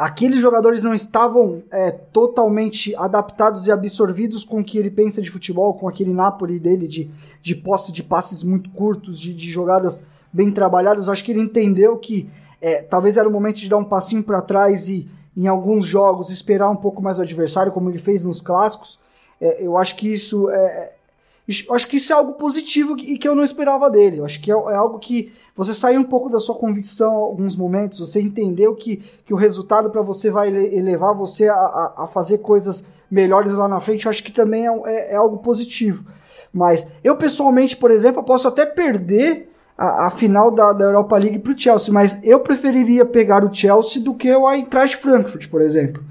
Speaker 1: aqueles jogadores não estavam é, totalmente adaptados e absorvidos com o que ele pensa de futebol, com aquele Napoli dele de, de posse de passes muito curtos, de, de jogadas bem trabalhadas. Acho que ele entendeu que é, talvez era o momento de dar um passinho para trás e, em alguns jogos, esperar um pouco mais o adversário, como ele fez nos clássicos. É, eu acho que isso é, acho que isso é algo positivo e que eu não esperava dele. Eu acho que é, é algo que você saiu um pouco da sua convicção em alguns momentos, você entendeu que, que o resultado para você vai levar você a, a, a, fazer coisas melhores lá na frente, eu acho que também é, é, é algo positivo. Mas eu pessoalmente, por exemplo, posso até perder a, a final da, da Europa League para o Chelsea, mas eu preferiria pegar o Chelsea do que o Eintracht Frankfurt, por exemplo,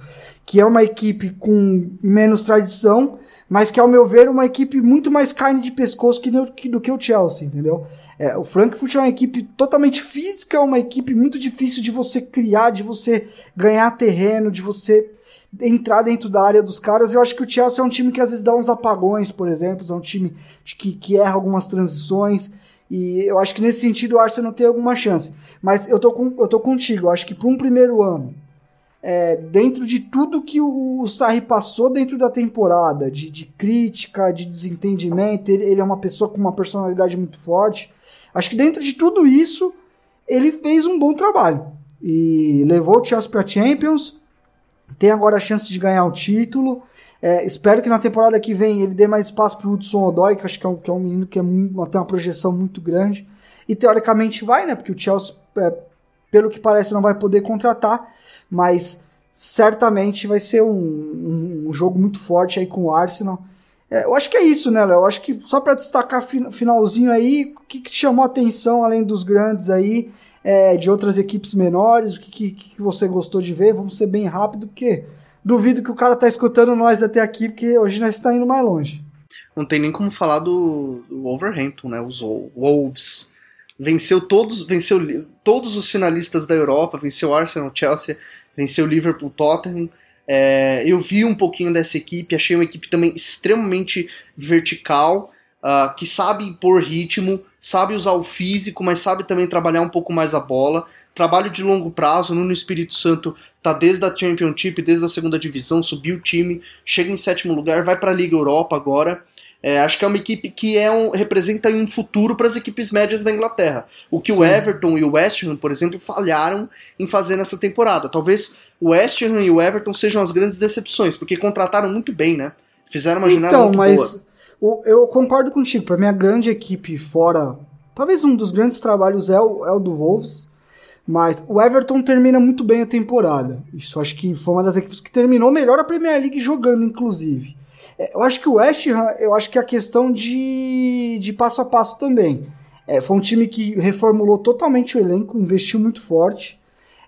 Speaker 1: que é uma equipe com menos tradição, mas que ao meu ver é uma equipe muito mais carne de pescoço que, que, do que o Chelsea, entendeu? É, o Frankfurt é uma equipe totalmente física, uma equipe muito difícil de você criar, de você ganhar terreno, de você entrar dentro da área dos caras. Eu acho que o Chelsea é um time que às vezes dá uns apagões, por exemplo, é um time que, que erra algumas transições. E eu acho que nesse sentido o Arsenal tem alguma chance. Mas eu tô, com, eu tô contigo, eu acho que para um primeiro ano, é, dentro de tudo que o, Sarri passou dentro da temporada, de, de crítica, de desentendimento, ele, ele, é uma pessoa com uma personalidade muito forte. Acho que dentro de tudo isso, ele fez um bom trabalho. E levou o Chelsea para Champions, tem agora a chance de ganhar o título. É, espero que na temporada que vem ele dê mais espaço para o Hudson Odoi, que acho que é um, que é um menino que é muito, tem uma projeção muito grande. E teoricamente vai, né? Porque o Chelsea, é, pelo que parece, não vai poder contratar. Mas certamente vai ser um, um, um jogo muito forte aí com o Arsenal. É, eu acho que é isso, né, Léo? Eu acho que só para destacar finalzinho aí, o que, que chamou atenção além dos grandes aí, é, de outras equipes menores, o que, que, que, você gostou de ver? Vamos ser bem rápido, porque duvido que o cara tá escutando nós até aqui, porque hoje nós está indo mais longe.
Speaker 2: Não tem nem como falar do, do Wolverhampton, né? Os Wolves. Venceu todos, venceu todos os finalistas da Europa, venceu Arsenal, Chelsea, venceu Liverpool, Tottenham. É, eu vi um pouquinho dessa equipe, achei uma equipe também extremamente vertical, uh, que sabe impor ritmo, sabe usar o físico, mas sabe também trabalhar um pouco mais a bola. Trabalho de longo prazo, no Espírito Santo tá desde a Championship, desde a segunda divisão, subiu o time, chega em sétimo lugar, vai para a Liga Europa agora. É, acho que é uma equipe que é um, representa um futuro para as equipes médias da Inglaterra. O que Sim. o Everton e o West Ham, por exemplo, falharam em fazer nessa temporada. Talvez o West Ham e o Everton sejam as grandes decepções, porque contrataram muito bem, né? Fizeram uma jornada
Speaker 1: então,
Speaker 2: muito
Speaker 1: mas
Speaker 2: boa.
Speaker 1: O- eu concordo contigo. Para mim, a grande equipe fora. Talvez um dos grandes trabalhos é o, é o do Wolves. Mas o Everton termina muito bem a temporada. Isso acho que foi uma das equipes que terminou melhor a Premier League jogando, inclusive. É, Eu acho que o West Ham, eu acho que é a questão de, de passo a passo também. É, foi um time que reformulou totalmente o elenco, investiu muito forte,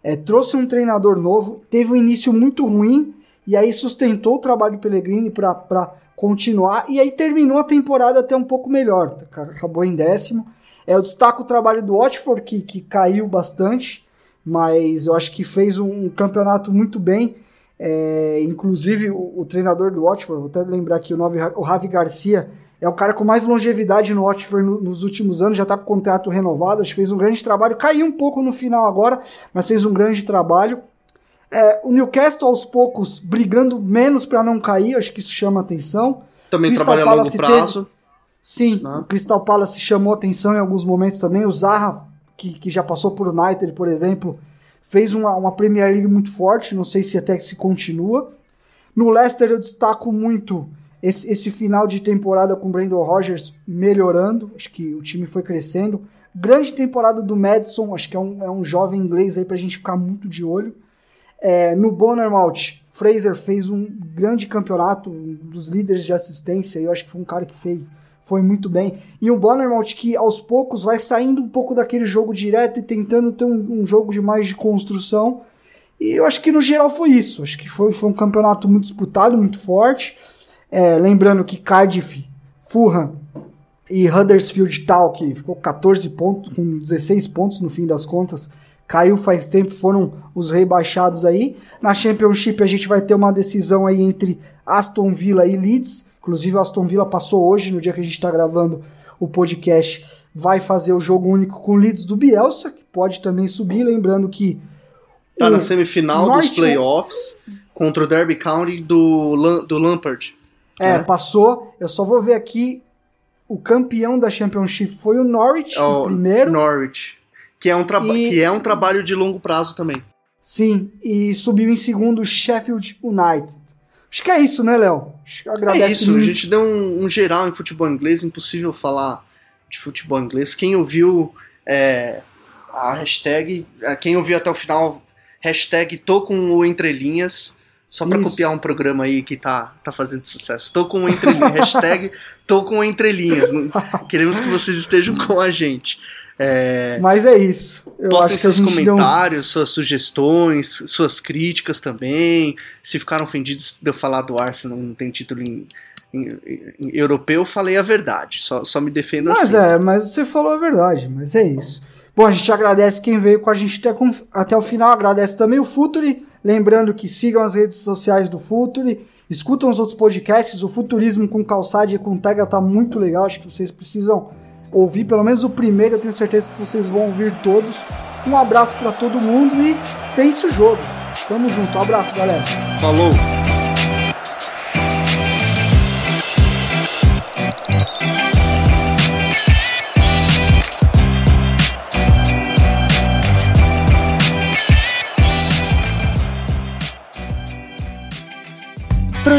Speaker 1: é, trouxe um treinador novo, teve um início muito ruim e aí sustentou o trabalho do Pellegrini para continuar e aí terminou a temporada até um pouco melhor, acabou em décimo. É, eu destaco o trabalho do Watford, que, que caiu bastante, mas eu acho que fez um, um campeonato muito bem. É, inclusive, o, o treinador do Watford, vou até lembrar aqui o nome, o Ravi Garcia, é o cara com mais longevidade no Watford no- nos últimos anos, já está com o contrato renovado, acho que fez um grande trabalho, caiu um pouco no final agora, mas fez um grande trabalho. É, o Newcastle aos poucos brigando menos para não cair, acho que isso chama atenção.
Speaker 2: Também
Speaker 1: Crystal
Speaker 2: trabalha a longo prazo.
Speaker 1: Sim,
Speaker 2: Né?
Speaker 1: o Crystal Palace chamou atenção em alguns momentos também. O Zaha, que, que já passou por United, por exemplo, fez uma, uma Premier League muito forte. Não sei se até que se continua. No Leicester eu destaco muito esse, esse final de temporada com o Brandon Rogers melhorando. Acho que o time foi crescendo. Grande temporada do Madison, acho que é um, é um jovem inglês aí pra gente ficar muito de olho. É, no Bournemouth, Fraser fez um grande campeonato, um dos líderes de assistência. Eu acho que foi um cara que fez, foi muito bem. E o Bournemouth que aos poucos vai saindo um pouco daquele jogo direto e tentando ter um, um jogo de mais de construção. E eu acho que no geral foi isso. Acho que foi, foi um campeonato muito disputado, muito forte. É, lembrando que Cardiff, Fulham e Huddersfield Town, que ficou 14 pontos, com 16 pontos no fim das contas, caiu faz tempo, foram os rebaixados aí. Na Championship a gente vai ter uma decisão aí entre Aston Villa e Leeds. Inclusive, o Aston Villa passou hoje, no dia que a gente está gravando o podcast, vai fazer o jogo único com o Leeds do Bielsa, que pode também subir. Lembrando que.
Speaker 2: Tá
Speaker 1: o
Speaker 2: na semifinal dos
Speaker 1: Norwich-
Speaker 2: playoffs contra o Derby County do, do Lampard.
Speaker 1: É,
Speaker 2: né?
Speaker 1: passou. Eu só vou ver aqui. O campeão da Championship foi o Norwich,
Speaker 2: É
Speaker 1: o primeiro.
Speaker 2: Norwich. Que é, um
Speaker 1: E-
Speaker 2: que é um trabalho de longo prazo também.
Speaker 1: Sim, e subiu em segundo o Sheffield United. Acho que é isso, né, Léo? Acho que agradece
Speaker 2: é isso, a
Speaker 1: muito.
Speaker 2: gente deu um, um geral em futebol inglês, impossível falar de futebol inglês. Quem ouviu é, a hashtag, é, quem ouviu até o final, hashtag tô com o Entrelinhas, só pra
Speaker 1: Isso.
Speaker 2: copiar um programa aí que tá, tá fazendo sucesso. Tô com o Entrelinhas, hashtag tô com o Entrelinhas. Queremos que vocês estejam com a gente. É,
Speaker 1: Mas é isso. Eu
Speaker 2: Postem seus comentários, suas sugestões, suas críticas também. Se ficaram ofendidos de eu falar do Arsenal não tem título em, em- em europeu, eu falei a verdade. Só, só me defendo
Speaker 1: Mas
Speaker 2: assim.
Speaker 1: é, mas você falou a verdade, mas é isso. Bom, a gente agradece quem veio com a gente até, com- até o final, agradece também o Futuri, lembrando que sigam as redes sociais do Futuri, escutam os outros podcasts, o Futurismo com Calçade e com Tega tá muito legal, acho que vocês precisam ouvir pelo menos o primeiro, eu tenho certeza que vocês vão ouvir todos. Um abraço pra todo mundo e pense o jogo. Tamo junto, um abraço, galera.
Speaker 2: Falou!